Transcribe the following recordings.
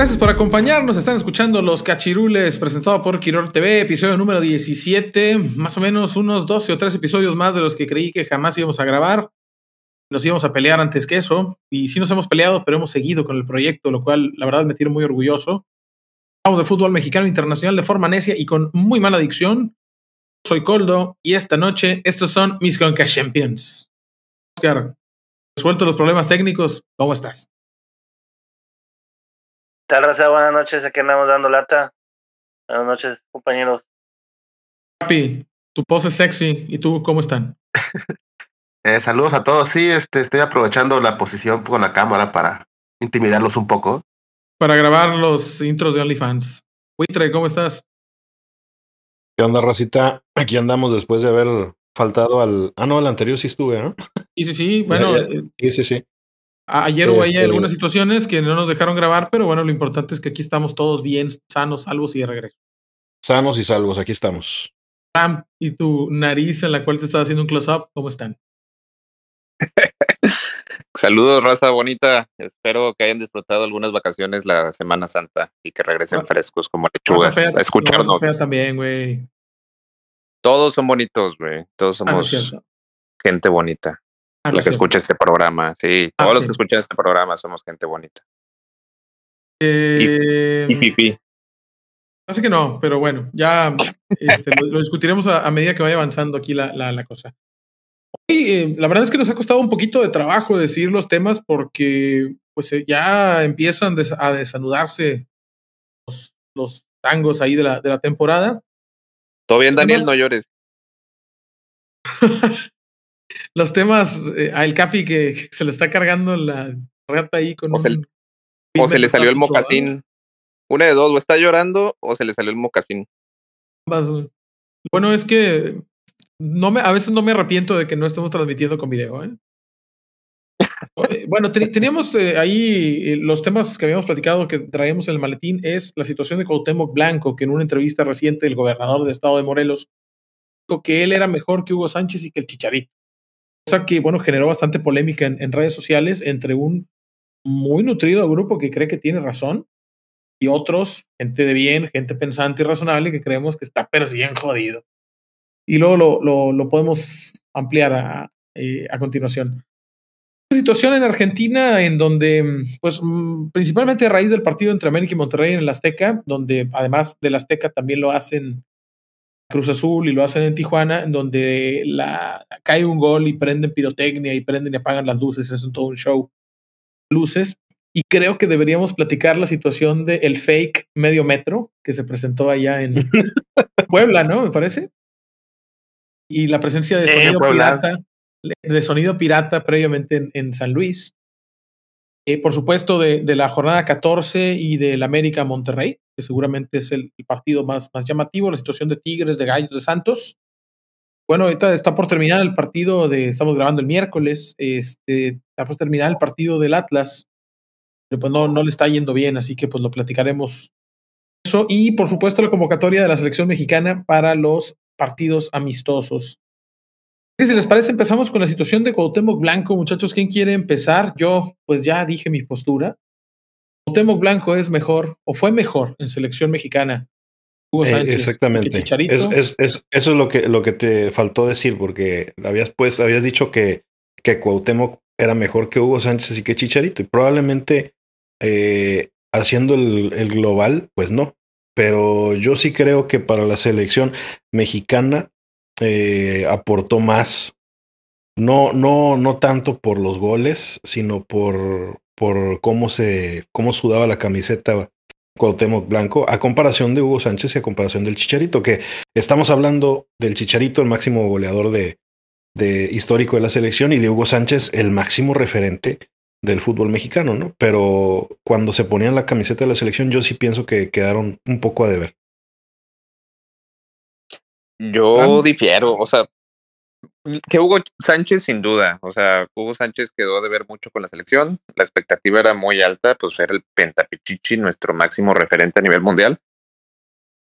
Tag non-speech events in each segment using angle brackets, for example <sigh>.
Gracias por acompañarnos. Están escuchando Los Cachirules, presentado por Quiror TV, episodio número 17. Más o menos unos 12 o 13 episodios más de los que creí que jamás íbamos a grabar. Nos íbamos a pelear antes que eso. Y sí nos hemos peleado, pero hemos seguido con el proyecto, lo cual la verdad me tiene muy orgulloso. Hablamos de fútbol mexicano internacional de forma necia y con muy mala adicción. Soy Coldo y esta noche estos son mis Conca Champions. Oscar, resuelto los problemas técnicos, ¿cómo estás? Tal, raza? Buenas noches, aquí andamos dando lata. Buenas noches, compañeros. Papi, tu pose es sexy. ¿Y tú cómo están? <laughs> eh, saludos a todos. Sí, este, estoy aprovechando la posición con la cámara para intimidarlos un poco. Para grabar los intros de OnlyFans. Huitre, ¿cómo estás? ¿Qué onda, racita? Aquí andamos después de haber faltado al. Ah, no, el anterior sí estuve, ¿no? Sí, sí, sí. Bueno, eh, sí, sí, sí. Ayer hubo ahí este algunas situaciones que no nos dejaron grabar, pero bueno, lo importante es que aquí estamos todos bien, sanos, salvos y de regreso. Sanos y salvos, aquí estamos. Ram, y tu nariz en la cual te estaba haciendo un close-up, ¿cómo están? <laughs> Saludos, raza bonita. Espero que hayan disfrutado algunas vacaciones la Semana Santa y que regresen frescos como lechugas a escucharnos. también, güey. Todos son bonitos, güey. Todos ah, somos gente bonita. Ah, los que escucha este programa, sí. Ah, todos los que escuchan este programa somos gente bonita. Eh, y fifi. Hace que no, pero bueno, ya este, lo, discutiremos a, medida que vaya avanzando aquí la, la, cosa. Y, eh, la verdad es que nos ha costado un poquito de trabajo decir los temas porque pues eh, ya empiezan a desanudarse los, los tangos ahí de la, de la temporada. Todo bien, Daniel, no llores. <laughs> los temas, eh, al Capi que se le está cargando la rata ahí con o se, o se le salió el mocasín. Una de dos, o está llorando o se le salió el mocasín. Bueno, es que no me, a veces no me arrepiento de que no estemos transmitiendo con video. ¿eh? bueno, teníamos eh, ahí los temas que habíamos platicado que traíamos en el maletín es la situación de Cuauhtémoc Blanco, que en una entrevista reciente el gobernador del estado de Morelos dijo que él era mejor que Hugo Sánchez y que el Chicharito que, bueno, generó bastante polémica en, redes sociales entre un muy nutrido grupo que cree que tiene razón y otros, gente de bien, gente pensante y razonable, que creemos que está pero bien jodido. Y luego lo, lo, podemos ampliar a, eh, a continuación. Situación en Argentina en donde, pues, mm, principalmente a raíz del partido entre América y Monterrey en el Azteca, donde además del Azteca también lo hacen Cruz Azul y lo hacen en Tijuana, en donde la, cae un gol y prenden pirotecnia y prenden y apagan las luces, es todo un show. Luces. Y creo que deberíamos platicar la situación del el fake medio metro que se presentó allá en <laughs> Puebla, ¿no? Me parece. Y la presencia de sonido pirata, de sonido pirata previamente en San Luis. Eh, por supuesto, de, de, la jornada 14 y del América Monterrey, seguramente es el, partido más, más llamativo, la situación de Tigres, de Gallos, de Santos. Bueno, ahorita está por terminar el partido de, estamos grabando el miércoles, este, está por terminar el partido del Atlas, pero pues no, no le está yendo bien, así que pues lo platicaremos. Eso, y por supuesto la convocatoria de la selección mexicana para los partidos amistosos. Si les parece, empezamos con la situación de Cuauhtémoc Blanco. Muchachos, ¿quién quiere empezar? Yo, pues ya dije mi postura. Cuauhtémoc Blanco es mejor, o fue mejor en selección mexicana. Hugo eh, Sánchez, exactamente. Es, eso es lo que, lo que te faltó decir, porque habías, pues, habías dicho que, que Cuauhtémoc era mejor que Hugo Sánchez y que Chicharito. Y probablemente eh, haciendo el, el global, pues no. Pero yo sí creo que para la selección mexicana eh, aportó más. No, no, no tanto por los goles, sino por, por cómo se, cómo sudaba la camiseta Cuauhtémoc Blanco a comparación de Hugo Sánchez y a comparación del Chicharito, que estamos hablando del Chicharito, el máximo goleador de, de histórico de la selección, y de Hugo Sánchez, el máximo referente del fútbol mexicano, ¿no? Pero cuando se ponían la camiseta de la selección, yo sí pienso que quedaron un poco a deber. Yo difiero, o sea, que Hugo Sánchez sin duda, o sea, Hugo Sánchez quedó de ver mucho con la selección, la expectativa era muy alta, pues era el Pentapichichi, nuestro máximo referente a nivel mundial,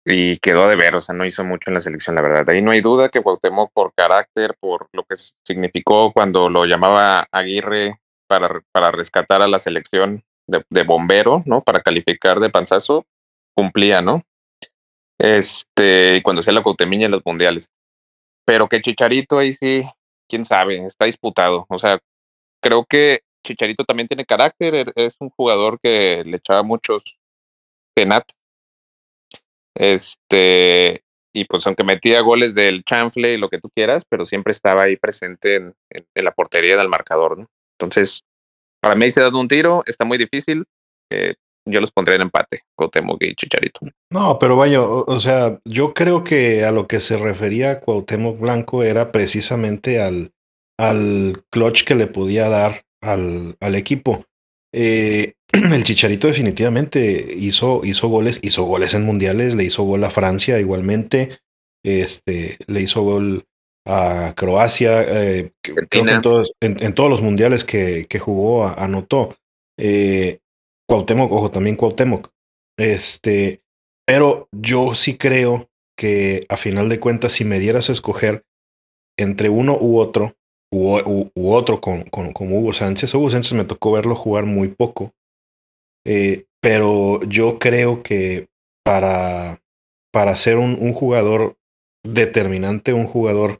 y quedó de ver, o sea, no hizo mucho en la selección, la verdad. Ahí no hay duda que Cuauhtémoc por carácter, por lo que significó cuando lo llamaba Aguirre para, para rescatar a la selección de, bombero, ¿no? Para calificar de panzazo, cumplía, ¿no? Este, cuando hacía la Cuauhtemiña en los mundiales. Pero que Chicharito ahí sí, quién sabe, está disputado. O sea, creo que Chicharito también tiene carácter, e-, es un jugador que le echaba muchos penats. Este, y pues aunque metía goles del chanfle y lo que tú quieras, pero siempre estaba ahí presente en, la portería del marcador, ¿no? Entonces, para mí se ha dado un tiro, está muy difícil. Eh, yo los pondré en empate, Cuauhtémoc y Chicharito. No, pero vaya, o, sea, yo creo que a lo que se refería Cuauhtémoc Blanco era precisamente al, al clutch que le podía dar al, al equipo. Eh, <clears throat> el Chicharito definitivamente hizo, hizo goles, hizo goles en mundiales, le hizo gol a Francia igualmente, este, le hizo gol a Croacia, eh, creo que en todos, en, todos los mundiales que, que jugó anotó. Eh, Cuauhtémoc, ojo, también Cuauhtémoc. Este, pero yo sí creo que a final de cuentas, si me dieras a escoger entre uno u otro, u, otro con, con, Hugo Sánchez, Hugo Sánchez me tocó verlo jugar muy poco. Eh, pero yo creo que para, para ser un, un, jugador determinante, un jugador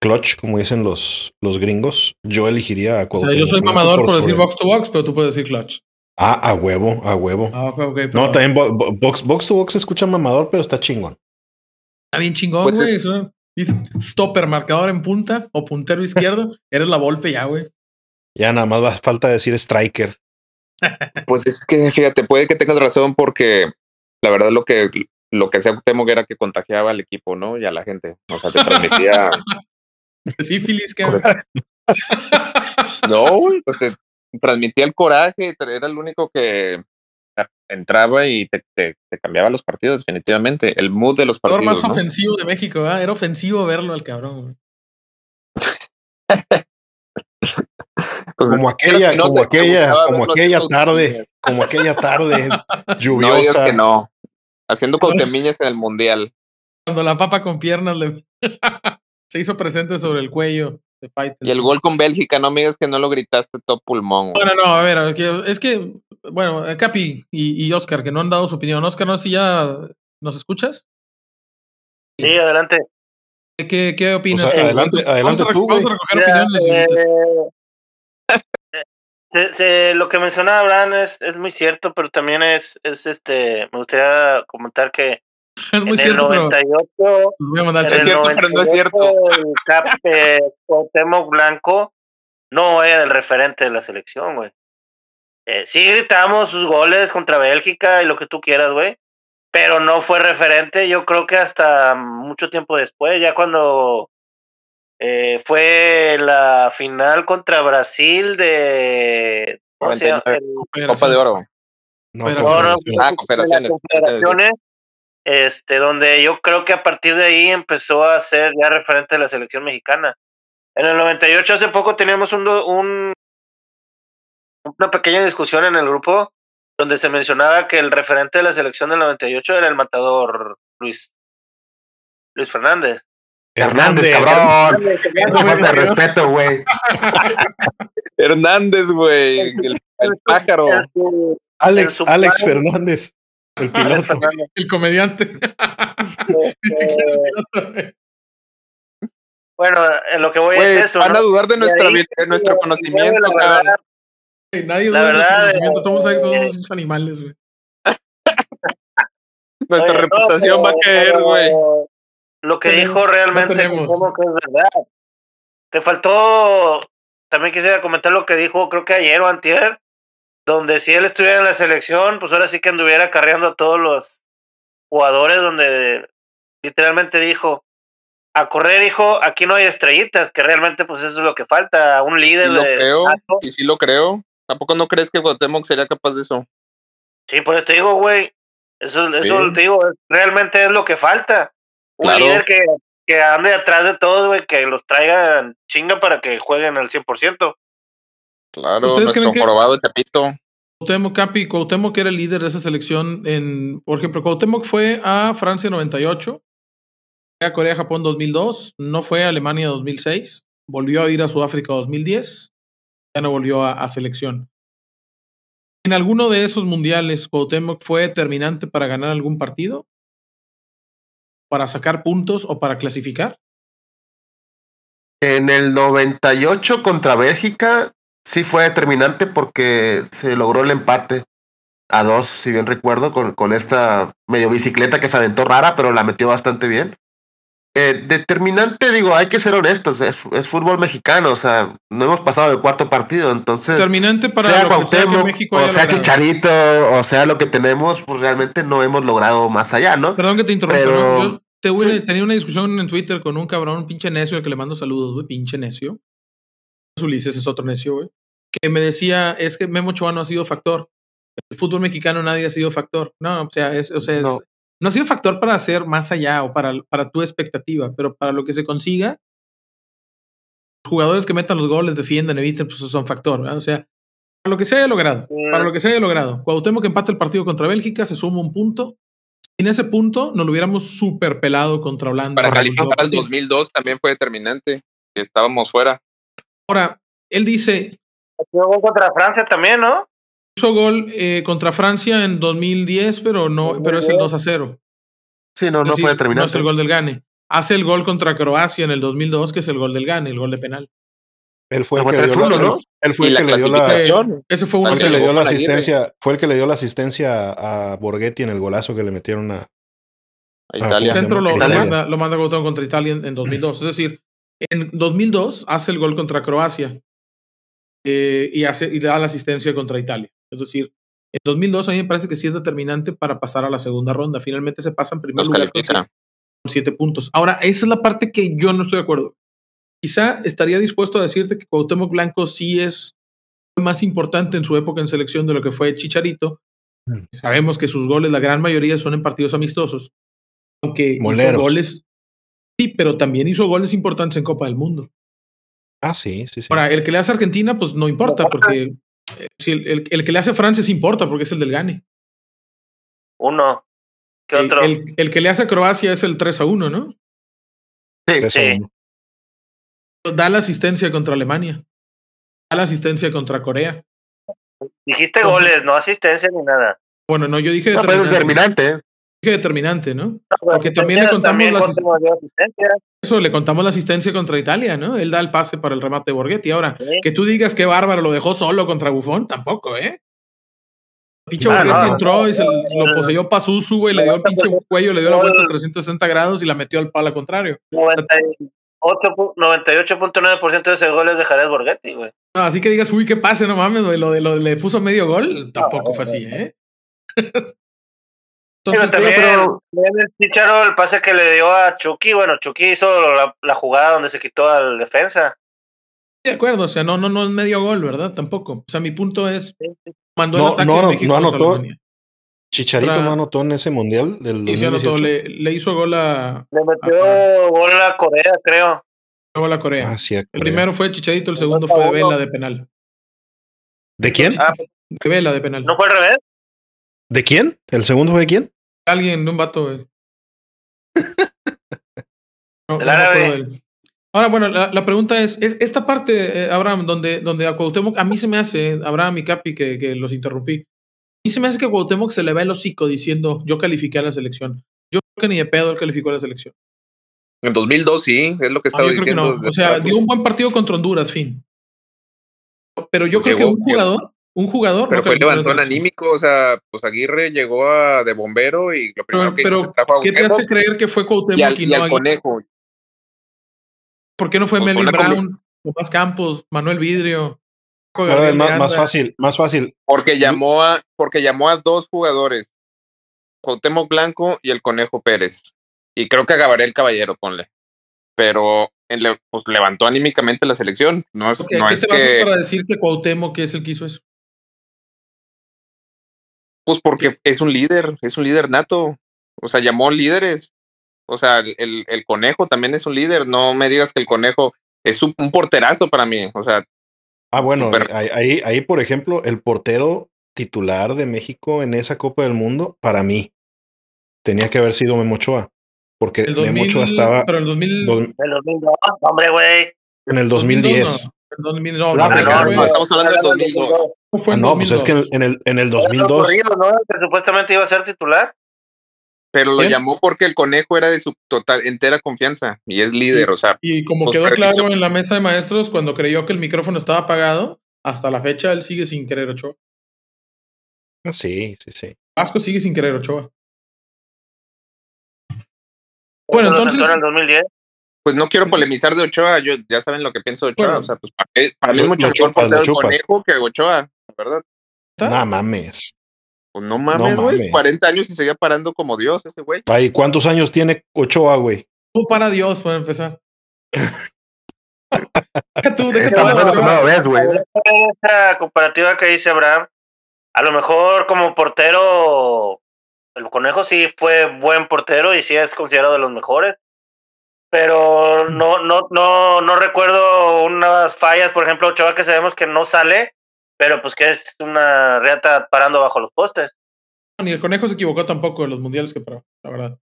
clutch, como dicen los, los gringos, yo elegiría a Cuauhtémoc. O sea, yo soy mamador por, decir box to box, pero tú puedes decir clutch. Ah, a huevo, a huevo. Ah, no, también box, box to box se escucha mamador, pero está chingón. Está bien chingón, pues güey. Stopper, marcador en punta o puntero izquierdo. <laughs> Eres la golpe ya, güey. Ya nada más va falta decir striker. <laughs> Pues es que, fíjate, puede que tengas razón porque la verdad lo que lo que hacía temo era que contagiaba al equipo, ¿no? Y a la gente. O sea, te transmitía. sí, Filis, que. no, pues transmitía el coraje, era el único que entraba y te, te, cambiaba los partidos, definitivamente. El mood de los partidos. El más ofensivo de México, era ofensivo verlo al cabrón. <laughs> Pues, como aquella, como aquella, como aquella tarde, como aquella tarde lluviosa. No que no. Haciendo contemillas en el mundial. Cuando la papa con piernas le <laughs> se hizo presente sobre el cuello. Y el gol con Bélgica, no me digas que no lo gritaste todo pulmón. Bueno, no, a ver, es que, bueno, Capi y, y, Oscar, que no han dado su opinión. Oscar, no sé si ya nos escuchas. Sí, adelante. ¿Qué, qué opinas? adelante, adelante tú. Vamos a recoger opiniones. Eh, lo que menciona Abraham es, es muy cierto, pero también es, es este, me gustaría comentar que <laughs> Es muy en cierto. El 98, pero... es cierto, pero no es cierto. El Cape Blanco no era el referente de la selección, güey. Eh, sí gritamos sus goles contra Bélgica y lo que tú quieras, güey. Pero no fue referente, yo creo que hasta mucho tiempo después, ya cuando eh, fue la final contra Brasil de. ¿Cómo se llama? Copa de Oro. No, no, ah, este, donde yo creo que a partir de ahí empezó a ser ya referente de la selección mexicana. En el 98, hace poco, teníamos un, un, una pequeña discusión en el grupo donde se mencionaba que el referente de la selección del 98 era el matador Luis, Luis Fernández. Hernández, cabrón. falta de respeto, güey. Hernández, güey. El, <laughs> pájaro. Alex, Alex Fernández. El piloto. el comediante. <laughs> bueno, en lo que voy es eso. Van a dudar de, nuestra, nuestro conocimiento, la Nadie duda de nuestro conocimiento. Todos que somos unos animales, güey. <laughs> nuestra reputación va a caer, güey. Lo que dijo realmente que es verdad. Te faltó. También quisiera comentar lo que dijo, creo que ayer o antier, donde si él estuviera en la selección, pues ahora sí que anduviera carreando a todos los jugadores, donde literalmente dijo, a correr, hijo, aquí no hay estrellitas, que realmente pues eso es lo que falta, un líder. lo creo, y sí lo creo. ¿Tampoco no crees que Guatemala sería capaz de eso? Sí, pues te digo, güey, eso, eso te digo, realmente es lo que falta. Un líder que, que ande atrás de todos, güey, que los traiga chinga para que jueguen al 100%. Claro, nuestro probado de Tepito. Cuauhtémoc Capi, Cuauhtémoc que era el líder de esa selección en, por ejemplo, Cuauhtémoc fue a Francia 98, a Corea, Japón 2002, no fue a Alemania 2006, volvió a ir a Sudáfrica 2010, ya no volvió a, selección. ¿En alguno de esos mundiales Cuauhtémoc fue determinante para ganar algún partido? ¿Para sacar puntos o para clasificar? En el 98 contra Bélgica sí fue determinante porque se logró el empate a dos, si bien recuerdo, con, con esta medio bicicleta que se aventó rara, pero la metió bastante bien. Eh, determinante, digo, hay que ser honestos, es, fútbol mexicano, o sea, no hemos pasado el cuarto partido, entonces. Determinante para sea lo que sea que México O sea, Chicharito, o sea, lo que tenemos, pues realmente no hemos logrado más allá, ¿no? Perdón que te interrumpa, Yo te, tenía una discusión en Twitter con un cabrón, un pinche necio, al que le mando saludos, güey, pinche necio. Ulises es otro necio, güey que me decía, es que Memo Ochoa no ha sido factor. El fútbol mexicano nadie ha sido factor. No, o sea, es, o sea, no. ha sido factor para hacer más allá o para, para tu expectativa, pero para lo que se consiga, los jugadores que metan los goles, defienden, eviten, pues son factor. O sea, para lo que se haya logrado, para lo que se haya logrado. Cuauhtémoc que empate el partido contra Bélgica, se suma un punto. En ese punto nos lo hubiéramos super pelado contra Holanda. Para calificar al 2002 también fue determinante. Estábamos fuera. Ahora, él dice, gol contra Francia también, ¿no? Hizo gol eh, contra Francia en 2010, pero no, pero es el 2 a 0. Sí, no, no fue determinante. No es el gol del Gane. Hace el gol contra Croacia en el 2002, que es el gol del Gane, el gol de penal. Él fue el que le dio la, ¿no? Él fue el que le dio la ese fue uno que le dio la asistencia, fue el que le dio la asistencia a Borghetti en el golazo que le metieron a, a Italia. El centro lo, manda, lo manda contra Italia en, en 2002. Es decir, en 2002 hace el gol contra Croacia eh, y, hace, y da la asistencia contra Italia. Es decir, en 2002 a mí me parece que sí es determinante para pasar a la segunda ronda. Finalmente se pasa en primer lugar con siete, puntos. Ahora, esa es la parte que yo no estoy de acuerdo. Quizá estaría dispuesto a decirte que Cuauhtémoc Blanco sí es más importante en su época en selección de lo que fue Chicharito. Mm. Sabemos que sus goles, la gran mayoría son en partidos amistosos. Aunque hizo goles, sí, pero también hizo goles importantes en Copa del Mundo. Ah, sí, sí, sí. Ahora, el que le hace Argentina, pues no importa, porque eh, si el, el, que le hace Francia sí importa, porque es el del Gane. Uno. ¿Qué otro? El, que le hace Croacia es el 3 a 1, ¿no? Sí, sí. Da la asistencia contra Alemania. Da la asistencia contra Corea. Dijiste goles, no asistencia ni nada. Bueno, no, yo dije no, determinante determinante, ¿no? Porque también le contamos la asistencia. Eso, le contamos la asistencia contra Italia, ¿no? Él da el pase para el remate de Borghetti. Ahora, que tú digas que bárbaro lo dejó solo contra Bufón, tampoco, ¿eh? Pinche ah, Borghetti entró y se lo poseyó Pazuzu, güey, le dio el pinche cuello, le dio la vuelta a 360 grados y la metió al palo contrario. 98.9% de ese gol es de Jared Borghetti, güey. Así que digas, uy, qué pase, no mames, lo, de, lo, le puso medio gol, tampoco fue así, ¿eh? <laughs> Entonces, pero también el Chicharo, el pase que le dio a Chucky, bueno, Chucky hizo la, jugada donde se quitó al defensa. De acuerdo, o sea, no, no, no es medio gol, ¿verdad? Tampoco. O sea, mi punto es, mandó no, el ataque no, México no anotó. Chicharito no anotó en ese mundial del sí, anotó, le, le, hizo gol a. Le metió gol a Corea, creo. Gol a Corea. Ah, sí, el primero fue Chicharito, el segundo fue de Vela de penal. ¿De quién? Ah, de Vela de penal. ¿No fue al revés? ¿De quién? ¿El segundo fue de quién? Alguien, de un vato, güey. <laughs> Ahora, bueno, la, pregunta es, es esta parte, eh, Abraham, donde, donde a Cuauhtémoc, a mí se me hace, Abraham y Capi, que, que los interrumpí, a mí se me hace que a Cuauhtémoc se le va el hocico diciendo, yo califiqué a la selección. Yo creo que ni de pedo él calificó a la selección. En 2002 sí, es lo que estaba diciendo. O sea, dio un buen partido contra Honduras, fin. Pero yo creo que un jugador, un jugador. Pero fue levantón anímico, o sea, pues Aguirre llegó a, de bombero y lo primero que hizo trajo a ¿Qué te hace creer que fue Cuauhtémoc y, no Conejo? ¿Por qué no fue pues Melvin Brown, Tomás Campos, Manuel Vidrio, más, más, fácil, más fácil. Porque llamó a, porque llamó a dos jugadores, Cuauhtémoc Blanco y el Conejo Pérez. Y creo que a el Caballero, ponle. Pero pues, levantó anímicamente la selección. No es, no es que... para decir que Cuauhtémoc es el que hizo eso? Pues porque es un líder, es un líder nato. O sea, llamó líderes. O sea, el, el conejo también es un líder. No me digas que el conejo es un, porterazo para mí. O sea. Ah, bueno, ahí, ahí, por ejemplo, el portero titular de México en esa Copa del Mundo, para mí, tenía que haber sido Memo Ochoa. Porque Memo Ochoa estaba. Pero en el 2000, el 2002, hombre, güey. En el 2010. No, no, no, estamos hablando del 2002. Ah, no, pues es que en el, en el 2002. ¿no? Que supuestamente iba a ser titular. Pero lo llamó porque el conejo era de su total, entera confianza y es líder, o sea. Y como pues, quedó claro en la mesa de maestros, cuando creyó que el micrófono estaba apagado, hasta la fecha él sigue sin querer Ochoa. Ah, sí, sí, sí. Vasco sigue sin querer Ochoa. Bueno, entonces. En 2010? Pues no quiero polemizar de Ochoa, yo ya saben lo que pienso de Ochoa, o sea, pues para, mí es mucho mejor portero el conejo que Ochoa, ¿verdad? No mames. Pues no mames, güey. 40 años y seguía parando como Dios ese güey. Ay, ¿cuántos años tiene Ochoa, güey? Tú para Dios, para empezar. <laughs> tú, de Esta Esa comparativa que dice Abraham, a lo mejor como portero, el conejo sí fue buen portero y sí es considerado de los mejores. Pero no, no, no, no recuerdo unas fallas, por ejemplo, Ochoa que sabemos que no sale, pero pues que es una reata parando bajo los postes. Ni el conejo se equivocó tampoco en los mundiales que paró, la verdad.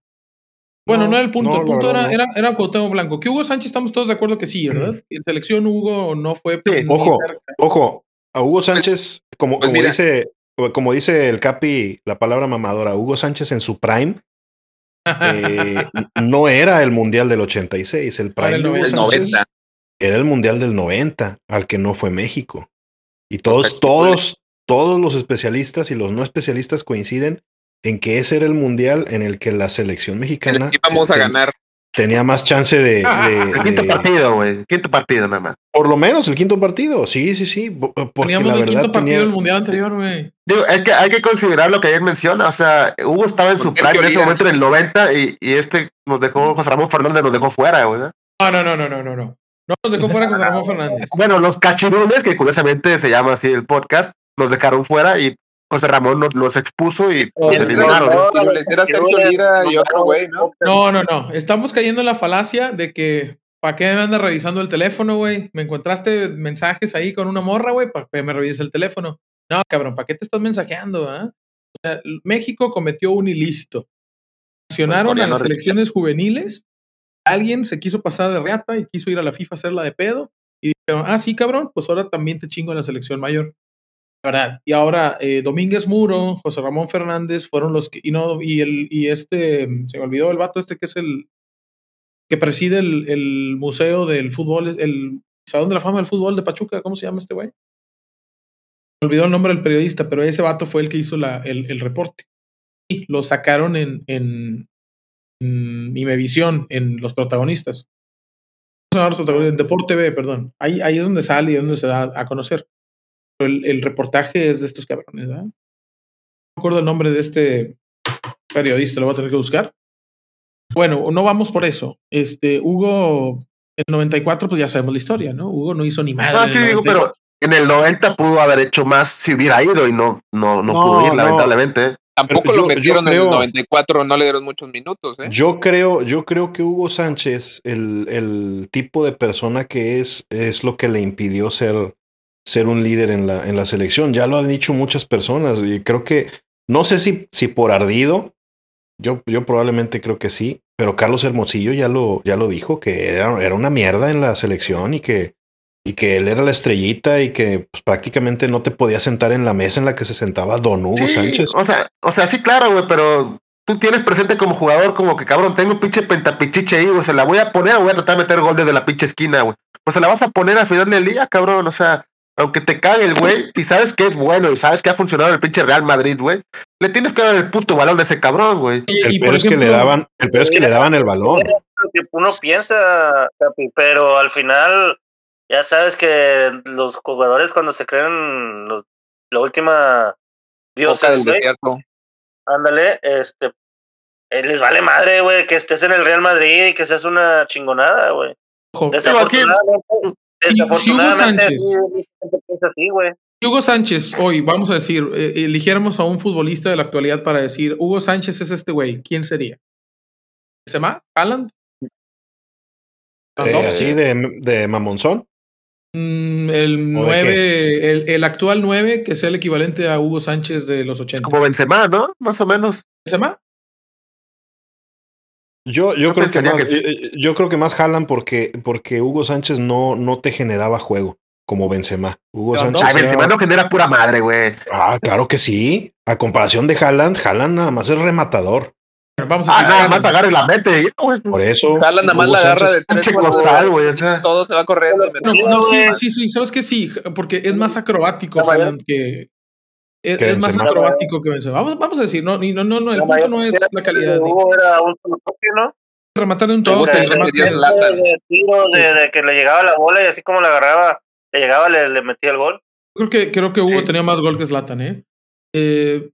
Bueno, no, era el punto. el punto era, era, era Cuauhtémoc Blanco. Que Hugo Sánchez estamos todos de acuerdo que sí, ¿verdad? En selección Hugo no fue. ojo, ojo. A Hugo Sánchez, como, pues como dice, como dice el Capi, la palabra mamadora, Hugo Sánchez en su prime eh, <laughs> no era el mundial del 86, el prime el, 90. Era el mundial del 90, al que no fue México. Y todos, todos, todos los especialistas y los no especialistas coinciden en que ese era el mundial en el que la selección mexicana. íbamos a ganar. Tenía más chance de. el quinto partido, güey. Quinto partido nada más. Por lo menos el quinto partido. Sí, sí, sí. Teníamos el quinto partido del mundial anterior, güey. Digo, hay que, hay que considerar lo que ayer menciona. O sea, Hugo estaba en su prime en ese momento en el 90 y, y este nos dejó, José Ramón Fernández nos dejó fuera, güey. No, no, no, no, no, no. No nos dejó fuera José Ramón Fernández. Bueno, los cachirules, que curiosamente se llama así el podcast, nos dejaron fuera y José Ramón nos los expuso y se eliminaron. No, no, no. Estamos cayendo en la falacia de que ¿para qué me andas revisando el teléfono, güey? Me encontraste mensajes ahí con una morra, güey, para que me revises el teléfono. No, cabrón, ¿para qué te estás mensajeando? Ah? México cometió un ilícito. Sancionaron a las elecciones juveniles alguien se quiso pasar de reata y quiso ir a la FIFA a hacerla de pedo. Y dijeron, ah, sí, cabrón, pues ahora también te chingo en la selección mayor. ¿Verdad? Y ahora eh, Domínguez Muro, José Ramón Fernández fueron los que. Y, no, y, el, y este, se me olvidó el vato este que es el. que preside el, museo del fútbol, el Salón de la Fama del Fútbol de Pachuca, ¿cómo se llama este güey? Me olvidó el nombre del periodista, pero ese vato fue el que hizo la, el, el reporte. Y lo sacaron en, en Imevisión, en los protagonistas. En Deporte TV, perdón. Ahí, ahí es donde sale y es donde se da a conocer. Pero el, el reportaje es de estos cabrones, ¿verdad? No me acuerdo el nombre de este periodista, lo voy a tener que buscar. Bueno, no vamos por eso. Este, Hugo, en el 94, pues ya sabemos la historia, ¿no? Hugo no hizo ni más. Ah, sí, digo, pero en el 90 pudo haber hecho más si hubiera ido y no, no, no, pudo ir, lamentablemente. Tampoco lo metieron en el 94, no le dieron muchos minutos. ¿eh? Yo creo, yo creo que Hugo Sánchez, el, el, tipo de persona que es, es lo que le impidió ser, ser un líder en la, en la selección. Ya lo han dicho muchas personas y creo que, no sé si, si por ardido, yo, yo probablemente creo que sí, pero Carlos Hermosillo ya lo, ya lo dijo, que era, era una mierda en la selección y que y que él era la estrellita y que pues, prácticamente no te podía sentar en la mesa en la que se sentaba Don Hugo Sánchez. O sea, o sea, sí, claro, güey, pero tú tienes presente como jugador como que cabrón, tengo pinche pentapichiche ahí, güey, se la voy a poner o voy a tratar de meter gol desde la pinche esquina, güey. Pues se la vas a poner al final del día, cabrón, o sea, aunque te cague el güey y sabes que es bueno y sabes que ha funcionado el pinche Real Madrid, güey, le tienes que dar el puto balón a ese cabrón, güey. El peor es que le daban, el peor es que le daban el balón. Uno piensa, pero al final Ya sabes que los jugadores cuando se creen la última diosa del desierto. Ándale, este eh, les vale madre, güey, que estés en el Real Madrid y que seas una chingonada, güey. Desafortunadamente, desafortunadamente así, güey. Hugo Sánchez, hoy, vamos a decir, eh, eligiéramos a un futbolista de la actualidad para decir, Hugo Sánchez es este güey, ¿quién sería? ¿Se llama? ¿Haaland? Eh, ¿Sí? de, de Mamonzón. Mm, el 9, el, el, actual 9, que sea el equivalente a Hugo Sánchez de los 80. Como Benzema, ¿no? Más o menos. ¿Benzema? Yo, yo, creo que más, eh, yo creo que más Haaland porque, porque Hugo Sánchez no, no te generaba juego como Benzema. Hugo Sánchez. No, Benzema no genera pura madre, güey. Ah, claro que sí. A comparación de Haaland, Haaland nada más es rematador. Vamos a ah, nada más agarra y la mete. Por eso. Haaland nada más la agarra de tres costal, güey. Todo se va corriendo. No, sí, sí, sí, sabes que sí, porque es más acrobático Haaland que. Es, es más acrobático que Benzema. Vamos, vamos a decir, no, no, no, no el punto no es la calidad. Hugo era un ¿no? Rematar de un todo. De, de, que le llegaba la bola y así como la agarraba le llegaba, le, le metía el gol. Creo que, creo que Hugo tenía más gol que Zlatan, ¿eh? eh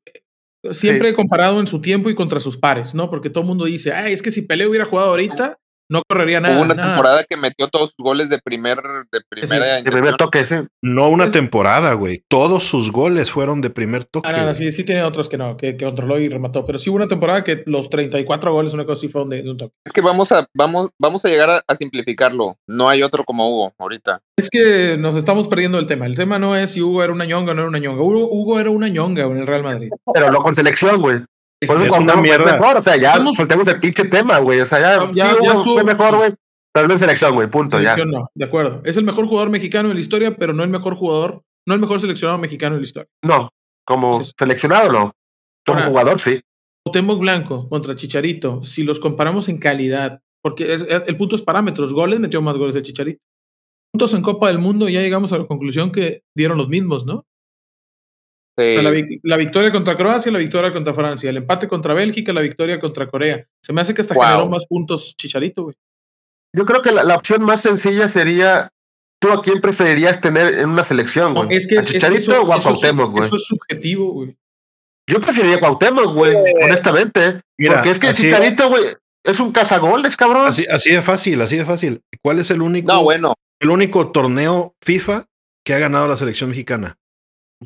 siempre comparado en su tiempo y contra sus pares, ¿no? Porque todo el mundo dice, Ay, es que si Pelé hubiera jugado ahorita, no correría nada. Hubo una temporada que metió todos sus goles de primer de primera de primer toque, ese. No una temporada, güey. Todos sus goles fueron de primer toque. Ah, sí, sí tiene otros que no, que, controló y remató. Pero sí hubo una temporada que los 34 goles, una cosa sí fueron de, un toque. Es que vamos a, vamos, vamos a llegar a, simplificarlo. No hay otro como Hugo ahorita. Es que nos estamos perdiendo el tema. El tema no es si Hugo era una ñonga o no era una ñonga. Hugo, Hugo era una ñonga en el Real Madrid. Pero no con selección, güey. Es una mierda. Mejor, o sea, ya soltemos el pinche tema, güey. O sea, ya, ya, fue mejor, güey. Pero no en selección, güey, punto, selección ya. no, de acuerdo. Es el mejor jugador mexicano en la historia, pero no el mejor jugador, no el mejor seleccionado mexicano en la historia. No, como seleccionado no. Como jugador, sí. Cuauhtémoc Blanco contra Chicharito, si los comparamos en calidad, porque es, el punto es parámetros, goles metió más goles el Chicharito. Puntos en Copa del Mundo, ya llegamos a la conclusión que dieron los mismos, ¿no? Sí. la, victoria contra Croacia, la victoria contra Francia, el empate contra Bélgica, la victoria contra Corea. Se me hace que hasta generó más puntos Chicharito, güey. Yo creo que la, opción más sencilla sería ¿Tú a quién preferirías tener en una selección, güey? es que, ¿A Chicharito o a Cuauhtémoc, güey? Eso es subjetivo, güey. Yo preferiría Cuauhtémoc, güey, honestamente. porque es que Chicharito, güey, es un cazagoles, cabrón. Así, así de fácil, así de fácil. ¿Cuál es el único, no, bueno. el único torneo FIFA que ha ganado la selección mexicana?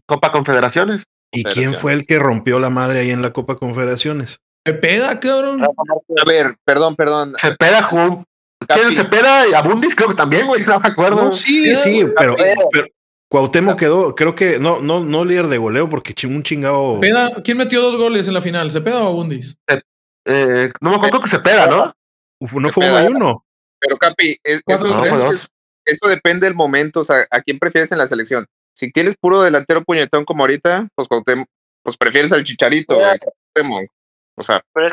Copa Confederaciones. ¿Y quién fue el que rompió la madre ahí en la Copa Confederaciones? Cepeda, cabrón. A ver, perdón, perdón. Cepeda jugó ¿Quién Cepeda y Abundis? Creo que también, güey, <laughs> no me acuerdo. sí, sí, pero, pero Cuauhtémoc quedó, creo que no, no, no líder de goleo porque un chingado. ¿Quién metió dos goles en la final? ¿Cepeda o Abundis? Eh, no me acuerdo, creo que Cepeda, ¿no? no fue uno y uno. Pero Capi, eso, depende del momento. O sea, ¿a quién prefieres en la selección? Si tienes puro delantero puñetón como ahorita, pues Cuauhtémoc, pues prefieres al Chicharito, O sea, pero,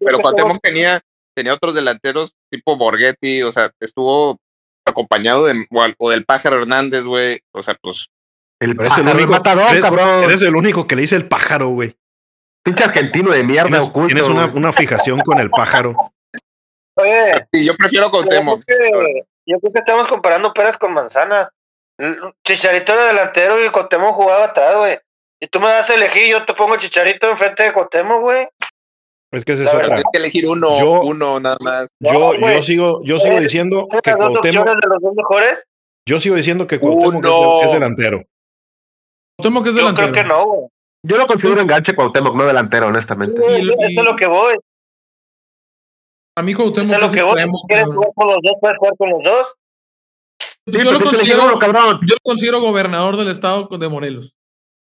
pero Cuauhtémoc tenía tenía otros delanteros tipo Borghetti, o sea, estuvo acompañado de, o, del pájaro Hernández, güey. O sea, pues. El pájaro, el único, matador, eres, cabrón. Eres el único que le dice el pájaro, güey. Pinche argentino de mierda tienes, oculto. Tienes una, una, fijación con el pájaro. Oye, sí, yo prefiero con Temo. Yo, creo que estamos comparando peras con manzanas. Chicharito era delantero y Cotemo jugaba atrás, güey. Si tú me das a elegir, yo te pongo Chicharito enfrente de Cotemo, güey. Es que es otra. Tienes que elegir uno, yo, uno nada más. Yo, yo sigo, yo sigo diciendo que Cuauhtémoc. de los dos mejores? Yo sigo diciendo que Cuauhtémoc es, delantero. Cuauhtémoc es delantero. Yo creo que no, güey. Yo lo considero enganche Cuauhtémoc, no delantero, honestamente. eso es lo que voy. A mí Cuauhtémoc es lo que voy. ¿Quieres jugar con los dos? ¿Puedes jugar con los dos? Yo, lo considero, cabrón. yo lo considero gobernador del estado de Morelos.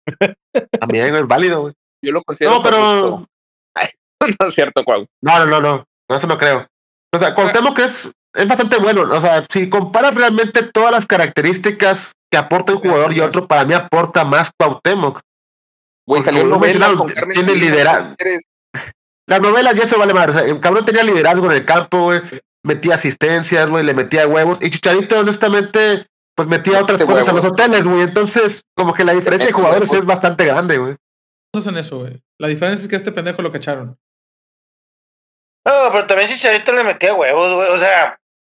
<laughs> También es válido, güey. Yo lo considero. No, pero <laughs> no es cierto, Cuau. No, no, no, no, eso no creo. O sea, Cuauhtémoc es, es bastante bueno. O sea, si comparas realmente todas las características que aporta un jugador y otro, para mí aporta más Cuauhtémoc. Güey, salió novela con Tiene liderazgo. Las novelas ya se vale más. O sea, el cabrón tenía liderazgo en el campo, güey. Metía asistencias, güey, le metía huevos. Y Chicharito, honestamente, pues metía otras cosas a los hoteles, güey. Entonces, como que la diferencia de jugadores es bastante grande, güey. en eso, güey. La diferencia es que a este pendejo lo cacharon. No, pero también Chicharito le metía huevos, güey. O sea,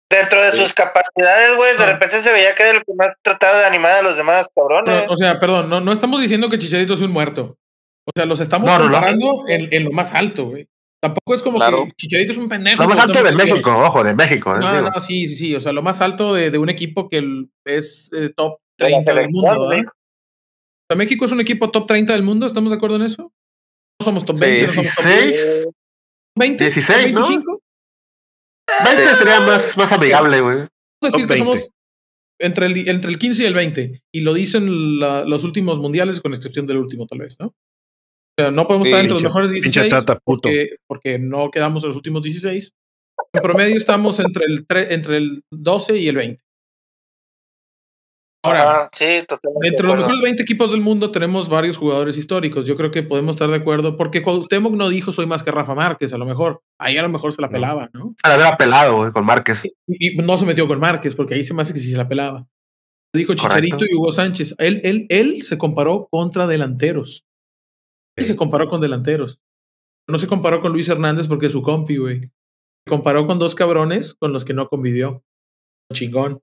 Dentro de sus capacidades, güey, de ah. repente se veía que era el que más trataba de animar a los demás cabrones. o sea, perdón, no, no estamos diciendo que Chicharito es un muerto. O sea, los estamos comparando en, en, lo más alto, güey. Tampoco es como que Chicharito es un pendejo. Lo más alto de México, ojo, de México. No, no, sí, sí, sí. O sea, lo más alto de, de un equipo que es eh, top 30 del mundo. O sea, México es un equipo top 30 del mundo, ¿estamos de acuerdo en eso? No somos top 20, 16, 20. 16, ¿no? 20 sería más, más amigable, güey. Vamos a decir que somos entre el, entre el 15 y el 20. Y lo dicen los últimos mundiales, con excepción del último, tal vez, ¿no? Sea, no podemos estar entre los mejores 16 porque, porque, no quedamos en los últimos 16. En promedio estamos entre el, entre el 12 y el 20. Ahora, entre los mejores 20 equipos del mundo tenemos varios jugadores históricos. Yo creo que podemos estar de acuerdo, porque Cuauhtémoc no dijo soy más que Rafa Márquez, a lo mejor. Ahí a lo mejor se la pelaba, ¿no? Se la había pelado con Márquez. Y, no se metió con Márquez, porque ahí se me hace que sí se la pelaba. Dijo Chicharito y Hugo Sánchez. Él, él, él se comparó contra delanteros. Él se comparó con delanteros. No se comparó con Luis Hernández porque es su compi, güey. Se comparó con dos cabrones con los que no convivió. Chingón.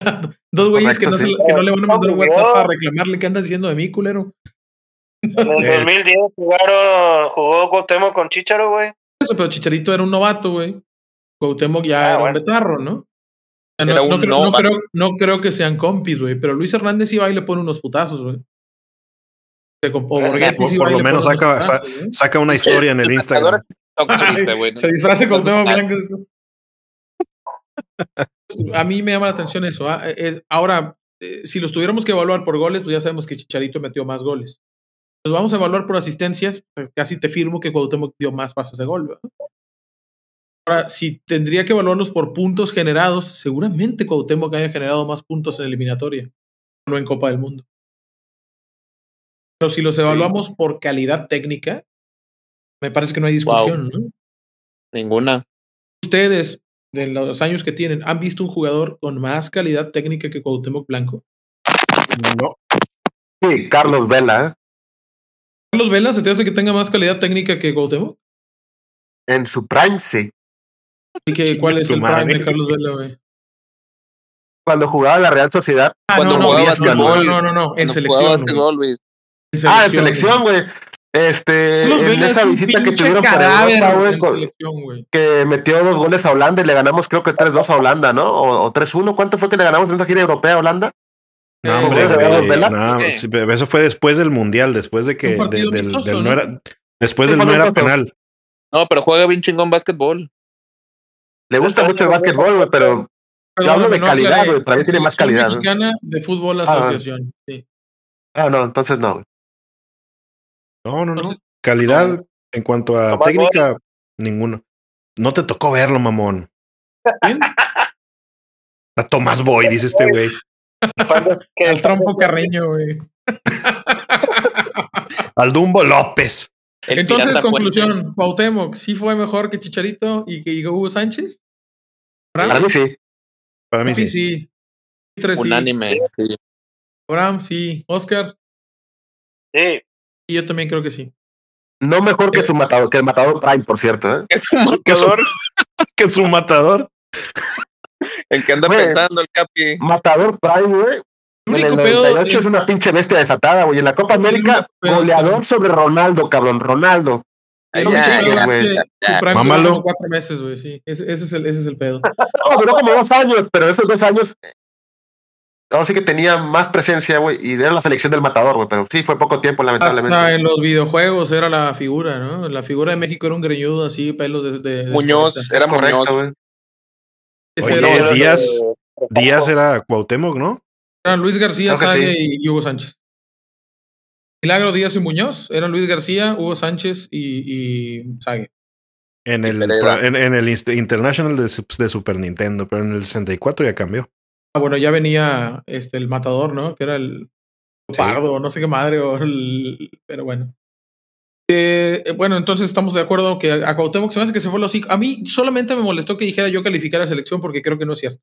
<laughs> Dos güeyes que, no que no le van a mandar un WhatsApp para reclamarle qué andan diciendo de mí, culero. En el 2010 jugaron, jugó Cuauhtémoc con Chicharo, güey. Eso, pero Chicharito era un novato, güey. Cuauhtémoc ya ah, era un betarro, ¿no? No, creo, no, creo, que sean compis, güey. Pero Luis Hernández iba y le pone unos putazos, güey. O por, lo menos saca, saca, una historia en el Instagram. <laughs> se disfrace con Temo Blanco a mí me llama la atención eso. ¿ah? Es, ahora, eh, si los tuviéramos que evaluar por goles, pues ya sabemos que Chicharito metió más goles. Los vamos a evaluar por asistencias, casi te firmo que Cuauhtémoc dio más pases de gol. Ahora, si tendría que evaluarlos por puntos generados, seguramente Cuauhtémoc haya generado más puntos en eliminatoria, no en Copa del Mundo. Pero si los evaluamos por calidad técnica, me parece que no hay discusión, ¿no? Ninguna. Ustedes, de los años que tienen, ¿han visto un jugador con más calidad técnica que Cuauhtémoc Blanco? No. Sí, Carlos Vela. ¿eh? ¿Carlos Vela se te hace que tenga más calidad técnica que Cuauhtémoc? En su prime, sí. ¿Y que, cuál es el prime de Carlos Vela, güey? Cuando jugaba en la Real Sociedad. Ah, cuando no, no, no, no, no, en selección. Ah, en selección, güey. Este, en esa visita que tuvieron para Europa, güey, que metió dos goles a Holanda y le ganamos creo que 3-2 a Holanda, ¿no? O, 3-1, ¿cuánto fue que le ganamos en esa gira europea a Holanda? No, hombre, eso fue después del mundial, después de que del, del, no era, después del no era penal. No, pero juega bien chingón básquetbol. Le gusta mucho el básquetbol, güey, pero, yo hablo de calidad, güey, para mí tiene más calidad. Mexicana de Fútbol ah. Asociación, sí. Ah, no, entonces no, No, no, no. Calidad en cuanto a técnica, ninguno. No te tocó verlo, mamón. ¿Quién? A Tomás Boy, dice este güey. El trompo carreño, güey. <laughs> Al Dumbo López. Entonces, conclusión, Cuauhtémoc, ¿sí fue mejor que Chicharito y que Hugo Sánchez? Para mí sí. Para mí sí. sí. Unánime, sí. Abraham, sí. Oscar. Sí. Y yo también creo que sí. No mejor que su matador, que el matador Prime, por cierto. ¿eh? ¿Es <laughs> un matador? <laughs> que su matador. ¿En qué anda pensando el Capi? Matador Prime, güey. En el 98 es una pinche bestia desatada, güey. En la Copa América, goleador sobre Ronaldo, cabrón. Ronaldo. Ay, ya, ya, Mámalo. cuatro meses, güey, sí. Ese, es el, ese es el pedo. no, duró como dos años, pero esos dos años ahora sí que tenía más presencia, güey, y era la selección del matador, güey, pero sí fue poco tiempo, lamentablemente. Hasta en los videojuegos era la figura, ¿no? La figura de México era un greñudo así, pelos de. de, Muñoz, era correcto, güey. Oye, Díaz, Díaz era Cuauhtémoc, ¿no? Eran Luis García, Sague y Hugo Sánchez. Milagro Díaz y Muñoz eran Luis García, Hugo Sánchez y, y Sague. En el, en, en, el International de, de Super Nintendo, pero en el 64 ya cambió. Ah, bueno, ya venía este, el matador, ¿no? Que era el pardo, no sé qué madre, o pero bueno. Eh, bueno, entonces estamos de acuerdo que a Cuauhtémoc se me hace que se fue los cinco. A mí solamente me molestó que dijera yo calificar a selección porque creo que no es cierto.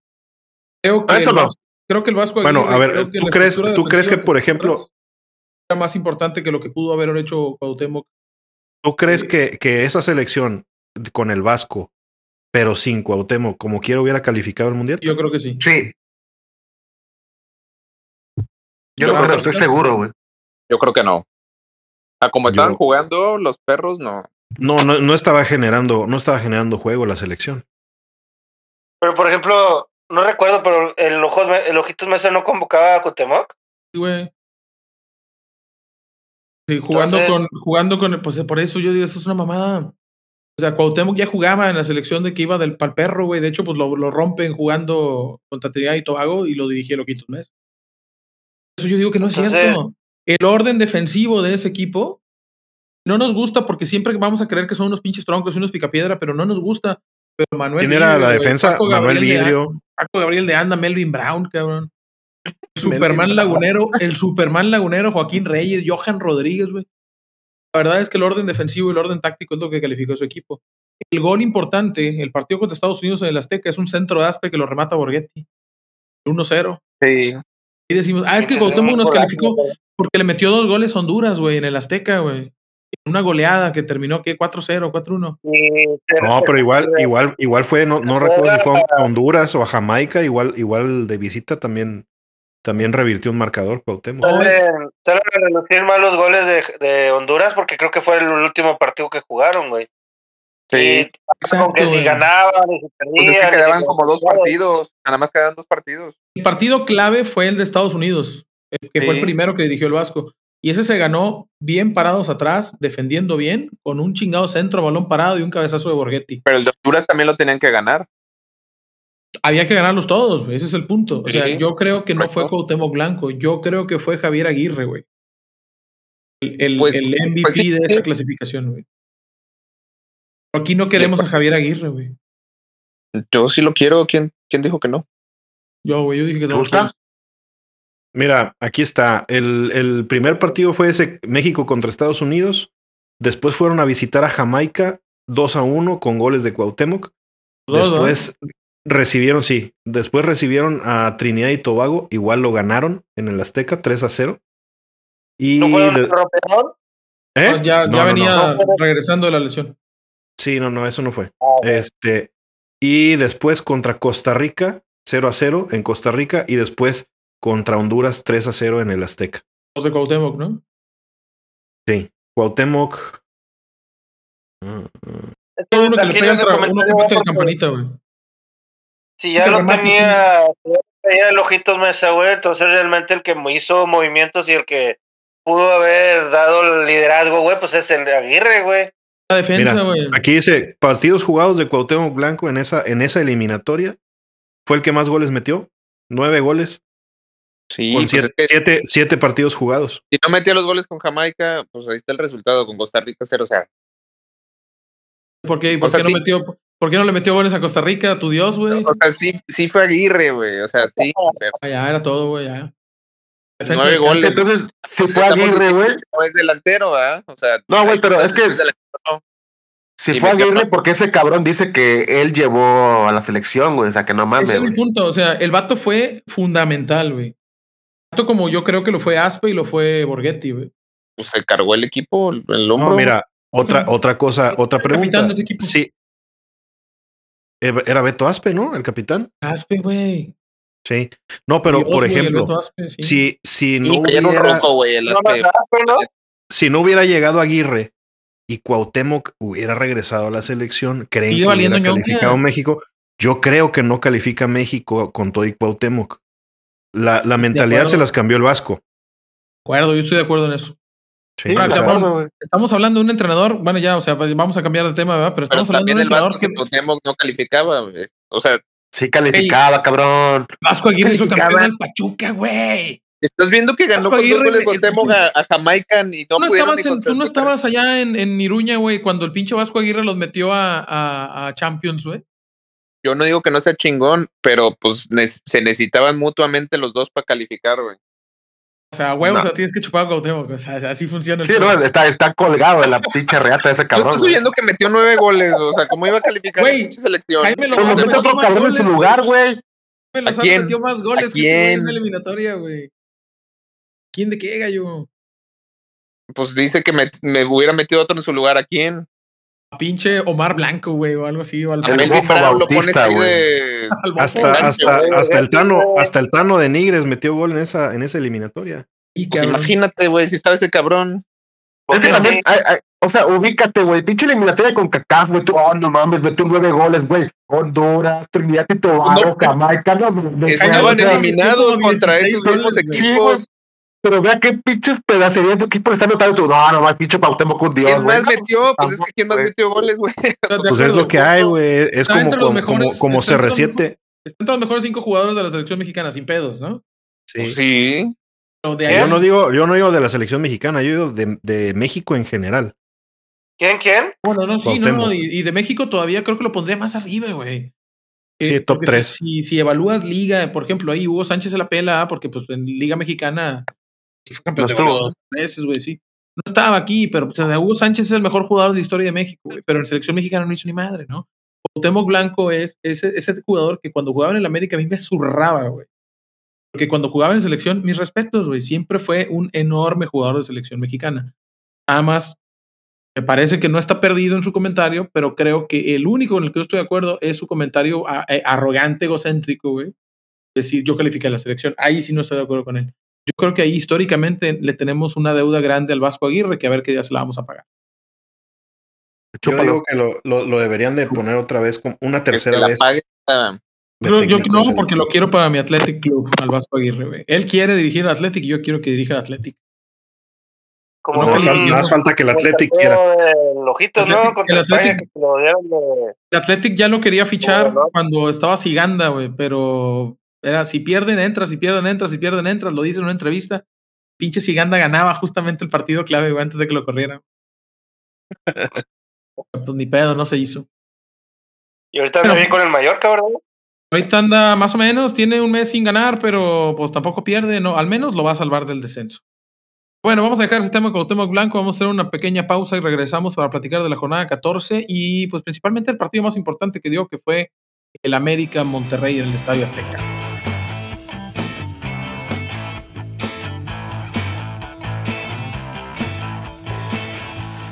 Creo que, el, Vasco, creo que el Vasco. Bueno, a ver, ¿tú, crees, ¿tú crees que, por ejemplo. Era más importante que lo que pudo haber hecho Cuauhtémoc. ¿Tú crees que, que esa selección con el Vasco pero sin Cuauhtémoc, como quiera hubiera calificado el mundial. Yo creo que sí. Sí. Yo, no creo, estoy seguro, güey. Yo creo que no. A como estaban jugando los perros, no. No, no, no estaba generando, no estaba generando juego la selección. Pero por ejemplo, no recuerdo, pero el Ojos, el Ojitos Mesa no convocaba a Cuauhtémoc. Sí, güey. Sí, jugando con, jugando con, pues por eso yo digo, eso es una mamada. O sea, Cuauhtémoc ya jugaba en la selección de que iba del pal perro, güey. De hecho, pues lo, lo rompen jugando contra Trinidad y Tobago y lo dirigía Loquitos Mes. Eso yo digo que no es cierto. El orden defensivo de ese equipo no nos gusta porque siempre vamos a creer que son unos pinches troncos y unos picapiedra, pero no nos gusta. Pero Manuel. ¿Quién era la defensa? Manuel Vidrio. Paco Gabriel de Anda, Melvin Brown, cabrón. Superman Lagunero, el Superman Lagunero, Joaquín Reyes, Johan Rodríguez, güey. La verdad es que el orden defensivo y el orden táctico es lo que calificó su equipo. El gol importante, el partido contra Estados Unidos en el Azteca, es un centro de aspe que lo remata Borghetti. 1-0. Sí. Y decimos, ah, es que Cuauhtémoc nos calificó porque le metió dos goles a Honduras, güey, en el Azteca, güey. Una goleada que terminó, ¿qué? 4-0, 4-1. No, pero igual, igual, igual fue, no, no recuerdo si fue a Honduras o a Jamaica, igual, igual de visita también también revirtió un marcador Cuauhtémoc. Salen, a relucir más los goles de, de, Honduras porque creo que fue el último partido que jugaron, güey. Sí, Exacto, que si ganaban si perdían. Pues es que quedaban como dos partidos, nada más quedaban dos partidos. El partido clave fue el de Estados Unidos, que fue el primero que dirigió el Vasco. Y ese se ganó bien parados atrás, defendiendo bien, con un chingado centro, balón parado y un cabezazo de Borghetti. Pero el de Honduras también lo tenían que ganar había que ganarlos todos, ese es el punto. O sea, yo creo que no fue Cuauhtémoc Blanco, yo creo que fue Javier Aguirre, güey. El, pues, el, MVP pues de esa clasificación, güey. Aquí no queremos a Javier Aguirre, güey. Yo sí lo quiero. ¿Quién, quién dijo que no? Yo, güey, yo dije que no. gusta? Mira, aquí está. El, el primer partido fue ese México contra Estados Unidos. Después fueron a visitar a Jamaica 2 a 1 con goles de Cuauhtémoc. Después, Recibieron, sí. Después recibieron a Trinidad y Tobago. Igual lo ganaron en el Azteca, 3 a 0. Y ¿No fue de... ¿Eh? ya, ya venía regresando de la lesión. Sí, no, no, eso no fue. Ah, este. Y después contra Costa Rica, 0 a 0 en Costa Rica. Y después contra Honduras, 3 a 0 en el Azteca. Los de Cuauhtémoc, ¿no? Sí. Cuauhtémoc. Uh, uno que le pega uno que mete la campanita, güey. Si ya lo tenía, tenía el ojitos mesa, güey, entonces realmente el que hizo movimientos y el que pudo haber dado el liderazgo, güey, pues es el de Aguirre, güey. La defensa, güey. Aquí dice, partidos jugados de Cuauhtémoc Blanco en esa, en esa eliminatoria. Fue el que más goles metió. Nueve goles. Sí, con pues siete, siete, partidos jugados. Si no metía los goles con Jamaica, pues ahí está el resultado, con Costa Rica 0 o sea. ¿Por qué, ¿Por qué no metió? ¿Por qué no le metió goles a Costa Rica, tu Dios, güey? O sea, sí, sí fue Aguirre, güey. O sea, sí. Ah, ya, era todo, güey, ya. Nueve goles. Entonces, si fue Aguirre, güey. No es delantero, ¿verdad? O sea. No, güey, pero es que. Si fue Aguirre, porque ese cabrón dice que él llevó a la selección, güey. O sea, que no mames. Ese es el punto. O sea, el vato fue fundamental, güey. Vato como yo creo que lo fue Aspe y lo fue Borghetti, güey. Pues se cargó el equipo, el hombro. No, mira, otra, otra cosa, otra pregunta. De ese equipo. Sí, era Beto Aspe, ¿no? El capitán. Aspe, güey. Sí. No, pero por ejemplo, si, si no hubiera, si no hubiera llegado Aguirre y Cuauhtémoc hubiera regresado a la selección, creen que hubiera calificado México. Yo creo que no califica México con todo y Cuauhtémoc. La, la mentalidad se las cambió el Vasco. De acuerdo, yo estoy de acuerdo en eso estamos hablando de un entrenador, bueno, ya, o sea, pues, vamos a cambiar de tema, ¿verdad? Pero estamos hablando de un entrenador que no calificaba, O sea, sí calificaba, cabrón. Vasco Aguirre hizo campeón del Pachuca, güey. Estás viendo que ganó con dos goles a, Jamaica y no, ¿Tú no estabas, ¿tú no estabas allá en, en Iruña, güey, cuando el pinche Vasco Aguirre los metió a, a, Champions, güey. Yo no digo que no sea chingón, pero pues se necesitaban mutuamente los dos para calificar, güey. O sea, huevos, o sea, tienes que chupar Cuauhtémoc. O sea, así funciona. El sí, no, está, está colgado en la pinche reata de ese cabrón. Yo estoy viendo que metió nueve goles. O sea, ¿cómo iba a calificar güey, la selección? Jaime Lozano metió otro cabrón en su lugar, güey. Jaime Lozano metió más goles ¿A quién? en la eliminatoria, güey. ¿Quién de qué, gallo? Pues dice que me, me, hubiera metido otro en su lugar. ¿A quién? pinche Omar Blanco, güey, o algo así. O algo a pones ahí de... <laughs> Hasta, hasta, hasta, el Tano, hasta el Tano de Nigres metió gol en esa, en esa eliminatoria. Y pues imagínate, güey, si estaba ese cabrón. Porque también, o sea, ubícate, güey, pinche eliminatoria con cacas, güey, tú, oh, no mames, metió nueve goles, güey. Honduras, Trinidad y Tobago, Jamaica, no, Estaban eliminados contra esos mismos equipos. Pero vea qué pinches pedacerías tu equipo le están notando tú. No, no más pinche Pautemo con Dios. ¿Quién más metió? Pues es que ¿quién más metió goles, güey? Pues es lo que hay, güey. Es como, como, como, CR7. Están entre los mejores cinco jugadores de la selección mexicana, sin pedos, ¿no? Sí. Pues sí. yo no digo, yo no digo de la selección mexicana, yo digo de, de México en general. ¿Quién, quién? Bueno, no, sí, no, y, de México todavía creo que lo pondría más arriba, güey. Sí, top 3. Si, si, evalúas liga, por ejemplo, ahí Hugo Sánchez se la pela, porque pues en Liga Mexicana fue campeón no dos veces, güey, sí. No estaba aquí, pero pues, Hugo Sánchez es el mejor jugador de la historia de México, güey, pero en selección mexicana no hizo ni madre, ¿no? Cuauhtémoc Blanco es ese, ese jugador que cuando jugaba en el América a mí me zurraba, güey. Porque cuando jugaba en selección, mis respetos, güey, siempre fue un enorme jugador de selección mexicana. Nada más, me parece que no está perdido en su comentario, pero creo que el único en el que yo estoy de acuerdo es su comentario eh, arrogante, egocéntrico, güey. Decir, yo califiqué la selección. Ahí sí no estoy de acuerdo con él yo creo que ahí históricamente le tenemos una deuda grande al Vasco Aguirre que a ver qué día se la vamos a pagar. Yo digo que lo, lo, deberían de poner otra vez, una tercera vez. yo no, porque lo quiero para mi Athletic Club, al Vasco Aguirre. Él quiere dirigir al Athletic y yo quiero que dirija al Athletic. Como no, más falta que el Athletic quiera. Ojitos, ¿no? el, Athletic, ya lo quería fichar cuando estaba Siganda, güey, pero era si pierden, entras, si pierden, entras, si pierden, entras, lo dice en una entrevista. Pinche Siganda ganaba justamente el partido clave antes de que lo corrieran. <laughs> pues ni pedo, no se hizo. Y ahorita anda bien con el Mallorca, ¿verdad? Ahorita anda más o menos, tiene un mes sin ganar, pero pues tampoco pierde, no, al menos lo va a salvar del descenso. Bueno, vamos a dejar ese tema con tema Blanco, vamos a hacer una pequeña pausa y regresamos para platicar de la jornada 14 y pues principalmente el partido más importante que dio, que fue el América Monterrey en el Estadio Azteca.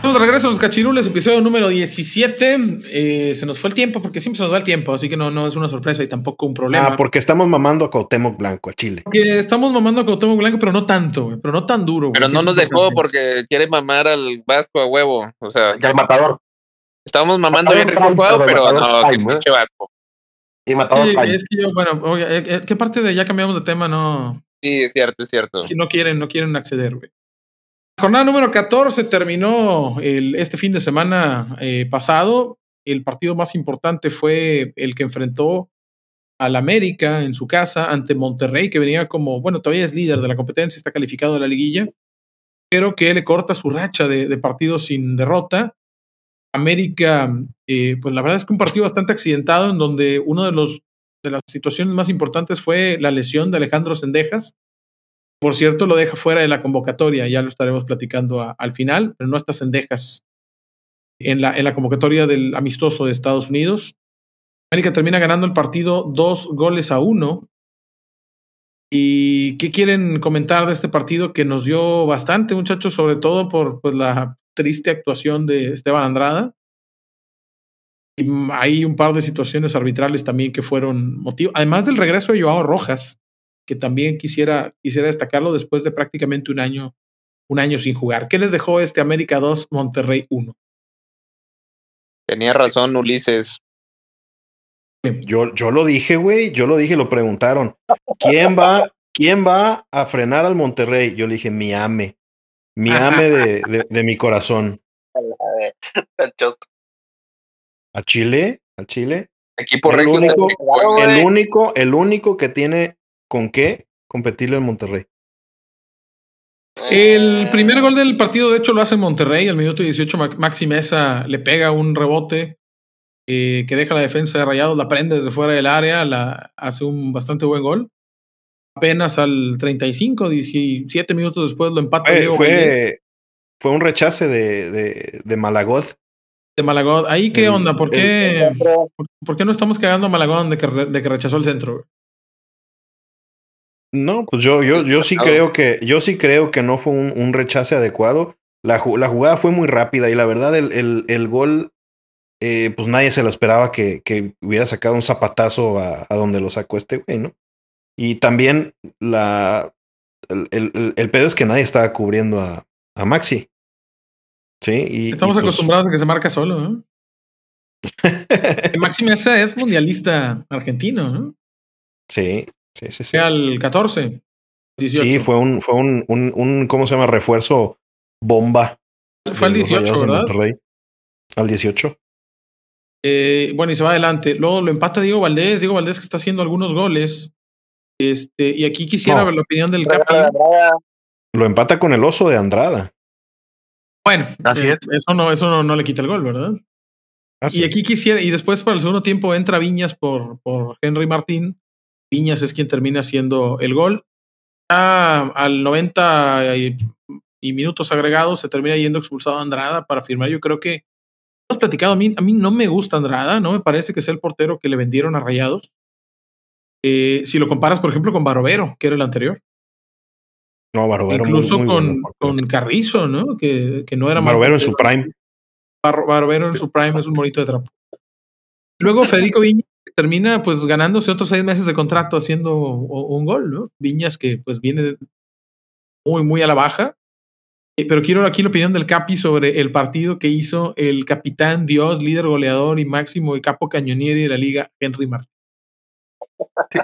Estamos de regreso a los cachirules, episodio número 17. Eh, se nos fue el tiempo porque siempre se nos va el tiempo, así que no, no es una sorpresa y tampoco un problema. Ah, porque estamos mamando a Cuauhtémoc Blanco, a Chile. Que estamos mamando a Cuauhtémoc Blanco, pero no tanto, pero no tan duro. Pero no nos dejó porque quiere mamar al Vasco a huevo. O sea, ya el matador. Estábamos mamando bien rico juego, pero no, que pinche Vasco. Y matador. Sí, es que yo, bueno, eh, eh, ¿qué parte de ya cambiamos de tema? No. Sí, es cierto, es cierto. No quieren, no quieren acceder, güey. Jornada número 14 terminó este fin de semana eh, pasado. El partido más importante fue el que enfrentó al América en su casa ante Monterrey, que venía como, bueno, todavía es líder de la competencia, está calificado de la liguilla, pero que le corta su racha de, partidos sin derrota. América, eh, pues la verdad es que un partido bastante accidentado en donde uno de los de las situaciones más importantes fue la lesión de Alejandro Sendejas, por cierto, lo deja fuera de la convocatoria, ya lo estaremos platicando al final, pero no está Sendejas en la, en la convocatoria del amistoso de Estados Unidos. América termina ganando el partido dos goles a uno. ¿Y qué quieren comentar de este partido que nos dio bastante, muchachos, sobre todo por pues, la triste actuación de Esteban Andrada? Y hay un par de situaciones arbitrales también que fueron motivo, además del regreso de Joao Rojas, que también quisiera, quisiera destacarlo después de prácticamente un año, un año sin jugar. ¿Qué les dejó este América 2, Monterrey 1? Tenía razón Ulises. Yo, yo lo dije, güey, yo lo dije, lo preguntaron. ¿Quién va, quién va a frenar al Monterrey? Yo le dije, mi ame, mi ame de, de, mi corazón. <laughs> ¿A Chile? ¿A Chile? Equipo el único, el único, el único que tiene con qué competirle en Monterrey. El primer gol del partido, de hecho, lo hace Monterrey. Al minuto 18, Maxi Mesa le pega un rebote eh, que deja la defensa de Rayados, la prende desde fuera del área, la, hace un bastante buen gol. Apenas al 35, 17 minutos después lo empata. fue, fue un rechace de, de, de Malagod. De Malagod. ¿Ahí qué onda? ¿Por qué, ¿por, qué no estamos cagando a Malagón de que, de que rechazó el centro? No, pues yo, yo, yo sí creo que, yo sí creo que no fue un, rechace adecuado. La, la, jugada fue muy rápida y la verdad el, el, el, gol eh, pues nadie se lo esperaba que, que hubiera sacado un zapatazo a, a, donde lo sacó este güey, ¿no? Y también la, el, el, el, pedo es que nadie estaba cubriendo a, a Maxi. Sí, y, Estamos y pues, acostumbrados a que se marca solo, ¿no? <laughs> Maxi Mesa es mundialista argentino, ¿no? Sí, sí, sí. sí. Al 14. 18. Sí, fue un, fue un, un, un, ¿cómo se llama? Refuerzo bomba. Fue al 18, ¿verdad? Al 18. Eh, bueno, y se va adelante. Luego lo empata Diego Valdés. Diego Valdés que está haciendo algunos goles. Este, y aquí quisiera no. ver la opinión del Capi. Lo empata con el oso de Andrada. Bueno, así eh, es. Eso no, eso no, no, le quita el gol, ¿verdad? Así y aquí quisiera, y después para el segundo tiempo entra Viñas por, por Henry Martín. Viñas es quien termina haciendo el gol. Ya al 90 y, y minutos agregados se termina yendo expulsado Andrada para firmar. Yo creo que hemos platicado, a mí, a mí no me gusta Andrada, no me parece que sea el portero que le vendieron a Rayados. Eh, si lo comparas, por ejemplo, con Barovero, que era el anterior. No, Barovero. Incluso muy, muy con, bueno, con, Carrizo, ¿no? Que, que no era Barovero en su prime. Bar, Barovero en su prime es un bonito de trapo. Luego <laughs> Federico Viñas termina pues ganándose otros seis meses de contrato haciendo un gol, ¿no? Viñas que pues viene muy, muy a la baja. Pero quiero aquí la opinión del Capi sobre el partido que hizo el capitán, Dios, líder goleador y máximo y capo cañonieri de la liga, Henry Martín.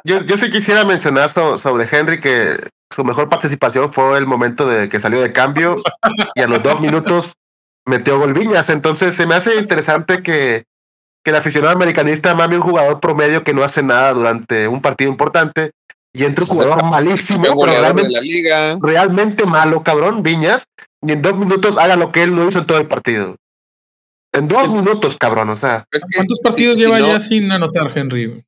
Yo, yo sí quisiera mencionar so, sobre Henry que su mejor participación fue el momento de que salió de cambio y a los dos minutos metió gol Viñas. Entonces se me hace interesante que, que el aficionado americanista mame un jugador promedio que no hace nada durante un partido importante y entre un jugador malísimo, pero realmente, la liga. realmente malo, cabrón, Viñas, y en dos minutos haga lo que él no hizo en todo el partido. En dos minutos, cabrón, o sea. Es que, ¿Cuántos partidos si, lleva si no, ya sin anotar Henry?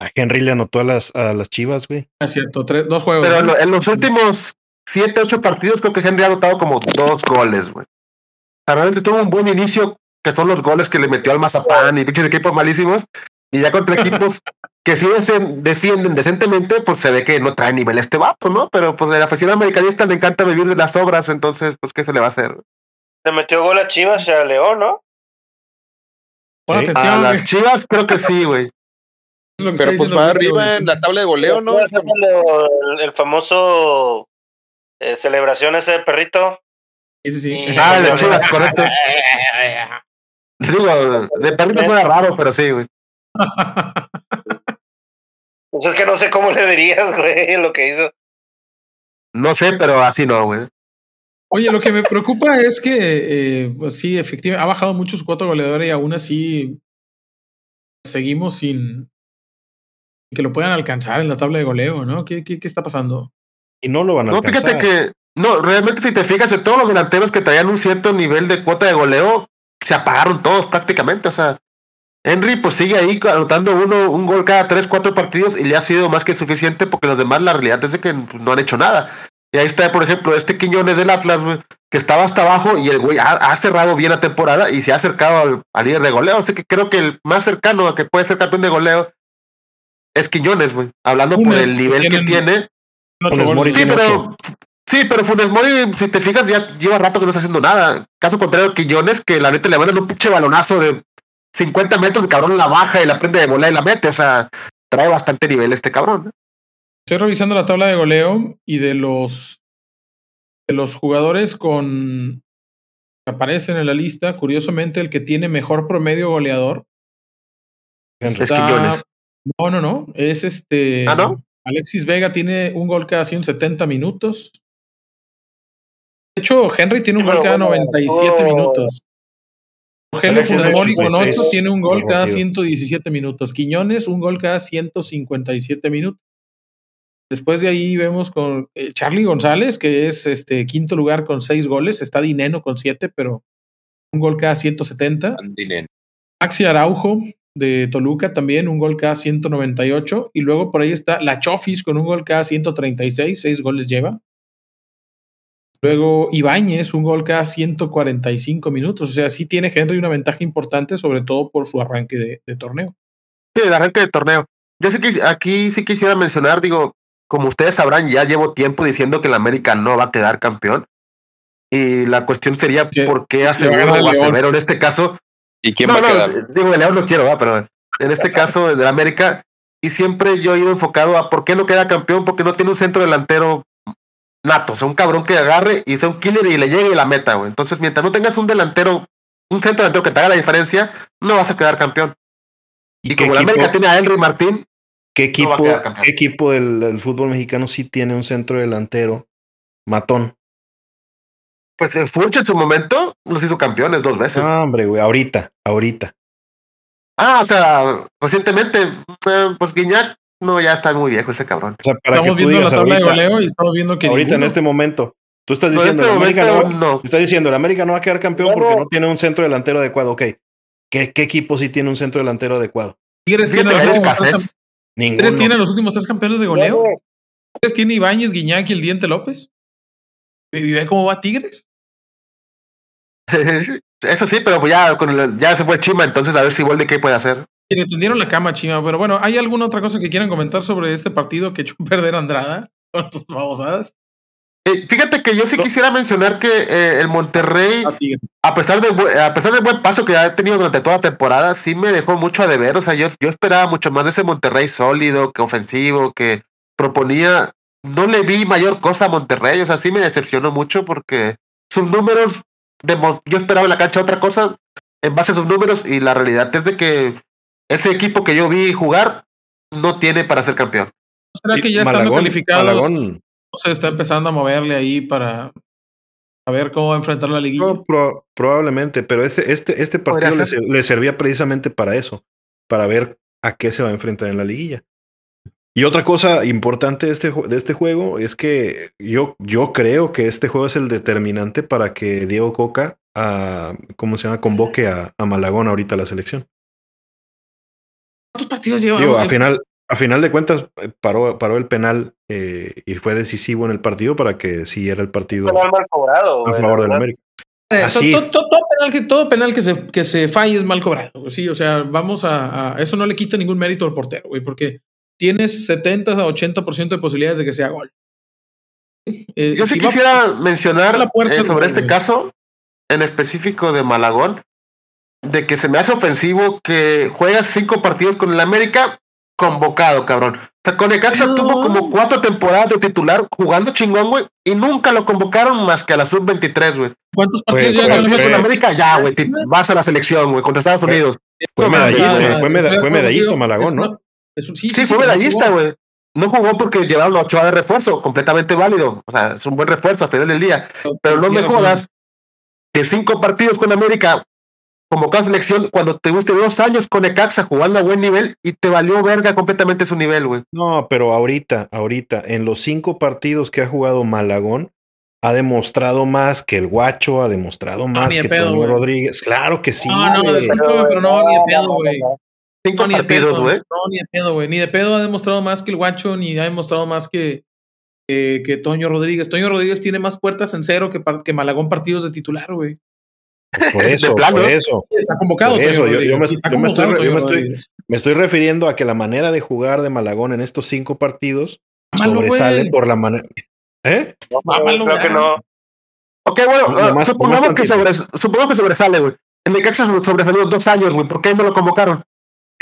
A Henry le anotó a las, a las chivas, güey. Es cierto, tres, dos juegos. Pero ¿no? en los últimos siete, ocho partidos creo que Henry ha anotado como dos goles, güey. O sea, realmente tuvo un buen inicio, que son los goles que le metió al Mazapán y pinches equipos malísimos. Y ya contra equipos que sí defienden decentemente, pues se ve que no trae nivel este vato, ¿no? Pero pues el aficionado americanista le encanta vivir de las obras, entonces, pues, ¿qué se le va a hacer? Le metió gol a Chivas y a León, ¿no? Sí. Atención, a las Chivas creo que sí, güey. Pero pues va arriba en la tabla de goleo, ¿no? El, el famoso eh, celebración ese de perrito. Sí, sí, sí. Y ah, de <laughs> Chivas, correcto. <laughs> Digo, de perrito fuera raro, pero sí, güey. Pues es que no sé cómo le dirías, güey, lo que hizo. No sé, pero así no, güey. Oye, lo que me preocupa es que, eh, pues sí, efectivamente, ha bajado mucho su cuota goleadora y aún así seguimos sin que lo puedan alcanzar en la tabla de goleo, ¿no? ¿Qué, qué, qué está pasando? Y no lo van a no, alcanzar. fíjate que, no, realmente si te fijas, en todos los delanteros que traían un cierto nivel de cuota de goleo, se apagaron todos prácticamente, o sea, Henry pues sigue ahí anotando uno, un gol cada tres, cuatro partidos y le ha sido más que suficiente porque los demás la realidad es de que no han hecho nada. Y ahí está, por ejemplo, este Quiñones del Atlas, güey, que estaba hasta abajo y el güey ha, ha, cerrado bien la temporada y se ha acercado al, al, líder de goleo. Así que creo que el más cercano a que puede ser campeón de goleo es Quiñones, güey. Hablando por el nivel que tiene. Mori sí, pero, sí, pero Funes Mori, si te fijas, ya lleva rato que no está haciendo nada. Caso contrario, Quiñones, que la neta le mandan un pinche balonazo de 50 metros, el cabrón la baja y la prende de bola y la mete. O sea, trae bastante nivel este cabrón. ¿eh? Estoy revisando la tabla de goleo y de los de los jugadores con que aparecen en la lista, curiosamente, el que tiene mejor promedio goleador. Está, es Quiñones. No, no, no. Es este. ¿Ah, no? Alexis Vega tiene un gol cada 170 minutos. De hecho, Henry tiene un sí, gol cada bueno, 97 oh. minutos. Rogelio Funemori con 8 tiene un gol cada 117 minutos. Quiñones, un gol cada 157 minutos. Después de ahí vemos con eh, Charlie González, que es este quinto lugar con 6 goles. Está Dineno con 7, pero un gol cada 170. Dineno. Maxi Araujo de Toluca también, un gol cada 198. Y luego por ahí está La Chofis con un gol cada 136, 6 goles lleva. Luego Ibáñez, un gol cada 145 minutos. O sea, sí tiene Henry una ventaja importante, sobre todo por su arranque de, de torneo. Sí, el arranque de torneo. Yo sé que aquí sí quisiera mencionar, digo, como ustedes sabrán, ya llevo tiempo diciendo que el América no va a quedar campeón. Y la cuestión sería, ¿Qué? ¿por qué Acevero o Acevero en este caso ¿Y quién va a quedar? Digo, de León no quiero, ¿va? pero en este <laughs> caso de América, y siempre yo he ido enfocado a por qué no queda campeón, porque no tiene un centro delantero nato, o sea, un cabrón que agarre y sea un killer y le llegue y la meta, güey. Entonces, mientras no tengas un delantero, un centro delantero que te haga la diferencia, no vas a quedar campeón. Y, como la América tiene a Henry Martín, ¿qué equipo, ¿qué equipo del, fútbol mexicano sí tiene un centro delantero matón? Pues el Furch en su momento los hizo campeones dos veces. No, hombre, güey, ahorita, ahorita. Ah, o sea, recientemente, eh, pues Guiñac, no, ya está muy viejo ese cabrón. O sea, para estamos que viendo la tabla de goleo y estamos viendo que. Ahorita en este momento. Tú estás diciendo, este América no, no. Estás diciendo, el América no va a quedar campeón porque no tiene un centro delantero adecuado. Ok. ¿Qué, ¿Qué, equipo sí tiene un centro delantero adecuado? Tigres tiene, los Tigres tiene los últimos tres campeones de goleo. Tigres tiene Ibáñez, Guiñac y el Diente López. ¿Y ve cómo va Tigres? <laughs> Eso sí, pero pues ya, con ya se fue Chima, entonces a ver si vuelve qué puede hacer. Le tendieron la cama, Chima. Pero bueno, ¿hay alguna otra cosa que quieran comentar sobre este partido que echó a perder Andrada <laughs> con tus babosadas? Eh, fíjate que yo sí quisiera mencionar que eh, el Monterrey, ah, a pesar, de, a pesar del buen paso que ha tenido durante toda la temporada, sí me dejó mucho a deber. O sea, yo, yo esperaba mucho más de ese Monterrey sólido, que ofensivo, que proponía. No le vi mayor cosa a Monterrey. O sea, sí me decepcionó mucho porque sus números yo esperaba en la cancha otra cosa en base a sus números y la realidad es de que ese equipo que yo vi jugar no tiene para ser campeón. ¿Será que ya estando calificados se está empezando a moverle ahí para a ver cómo va a enfrentar la liguilla? probablemente, pero este, este, este partido le, servía precisamente para eso, para ver a qué se va a enfrentar en la liguilla. Y otra cosa importante de este, de este juego es que yo, yo creo que este juego es el determinante para que Diego Coca, a, ah, ¿cómo se llama? Convoque a, a Malagón ahorita a la selección. ¿Cuántos partidos lleva? a final, a final de cuentas eh, paró, paró el penal eh, y fue decisivo en el partido para que siguiera el partido mal cobrado, a favor del América. Eh, Así. Todo, penal, que, todo penal que se, que se falle es mal cobrado. Sí, o sea, vamos a, a, Eso no le quita ningún mérito al portero, güey, porque tienes 70 a 80% de posibilidades de que sea gol. Eh, Yo sí quisiera mencionar eh, sobre este caso, en específico de Malagón, de que se me hace ofensivo que juegas cinco partidos con el América convocado, cabrón. O sea, con Ecaxa tuvo como cuatro temporadas de titular jugando chingón, güey, y nunca lo convocaron más que a la sub-23, güey. ¿Cuántos partidos ya con el América? Ya, güey, vas a la selección, güey, contra Estados Unidos. Fue medallista, fue medallista Malagón, ¿no? sí, fue medallista, güey. No jugó porque llevaron a Ochoa de refuerzo, completamente válido. O sea, es un buen refuerzo a final del día. Pero no me jodas que cinco partidos con América, como cada selección, cuando te guste dos años con Ecaxa jugando a buen nivel y te valió verga completamente su nivel, güey. No, pero ahorita, ahorita, en los cinco partidos que ha jugado Malagón, ha demostrado más que el Guacho, ha demostrado más que pedo, Rodríguez. Claro que sí. No, no, pero no, ni de pedo, güey. Cinco no, partidos, güey. No, ni de pedo, güey. Ni de pedo ha demostrado más que el guacho, ni ha demostrado más que, que, Toño Rodríguez. Toño Rodríguez tiene más puertas en cero que, que Malagón partidos de titular, güey. <laughs> Por eso, por eso. Está convocado. eso, yo, me, estoy, me, estoy, refiriendo a que la manera de jugar de Malagón en estos cinco partidos sobresale por la manera. ¿Eh? No, creo que no. Ok, bueno, supongamos, que supongamos que sobresale, güey. En el Necaxa sobresalió dos años, güey. ¿Por qué no lo convocaron?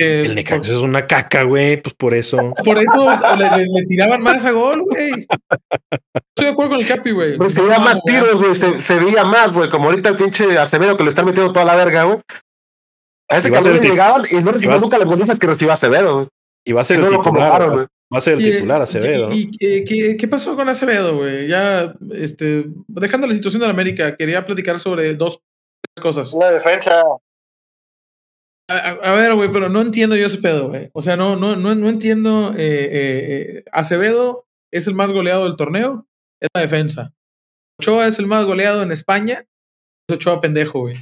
El Necaxa es una caca, güey, pues por eso. Por eso le, tiraban más a gol, güey. Estoy de acuerdo con el Capi, güey. Pues se veía más tiros, güey, se, veía más, güey, como ahorita el pinche Acevedo que le están metiendo toda la verga, güey. A ese cabrón le llegaban y no recibió nunca las golizas que recibió Acevedo, güey. Y va a ser el titular, va a ser el titular Acevedo. ¿Y, qué, qué, pasó con Acevedo, güey? Ya, este, dejando la situación de la América, quería platicar sobre dos cosas. Una defensa a, ver, güey, pero no entiendo yo ese pedo, güey. O sea, no, no, no, no entiendo. Eh, eh, eh, Acevedo es el más goleado del torneo, es la defensa. Ochoa es el más goleado en España, es Ochoa pendejo, güey.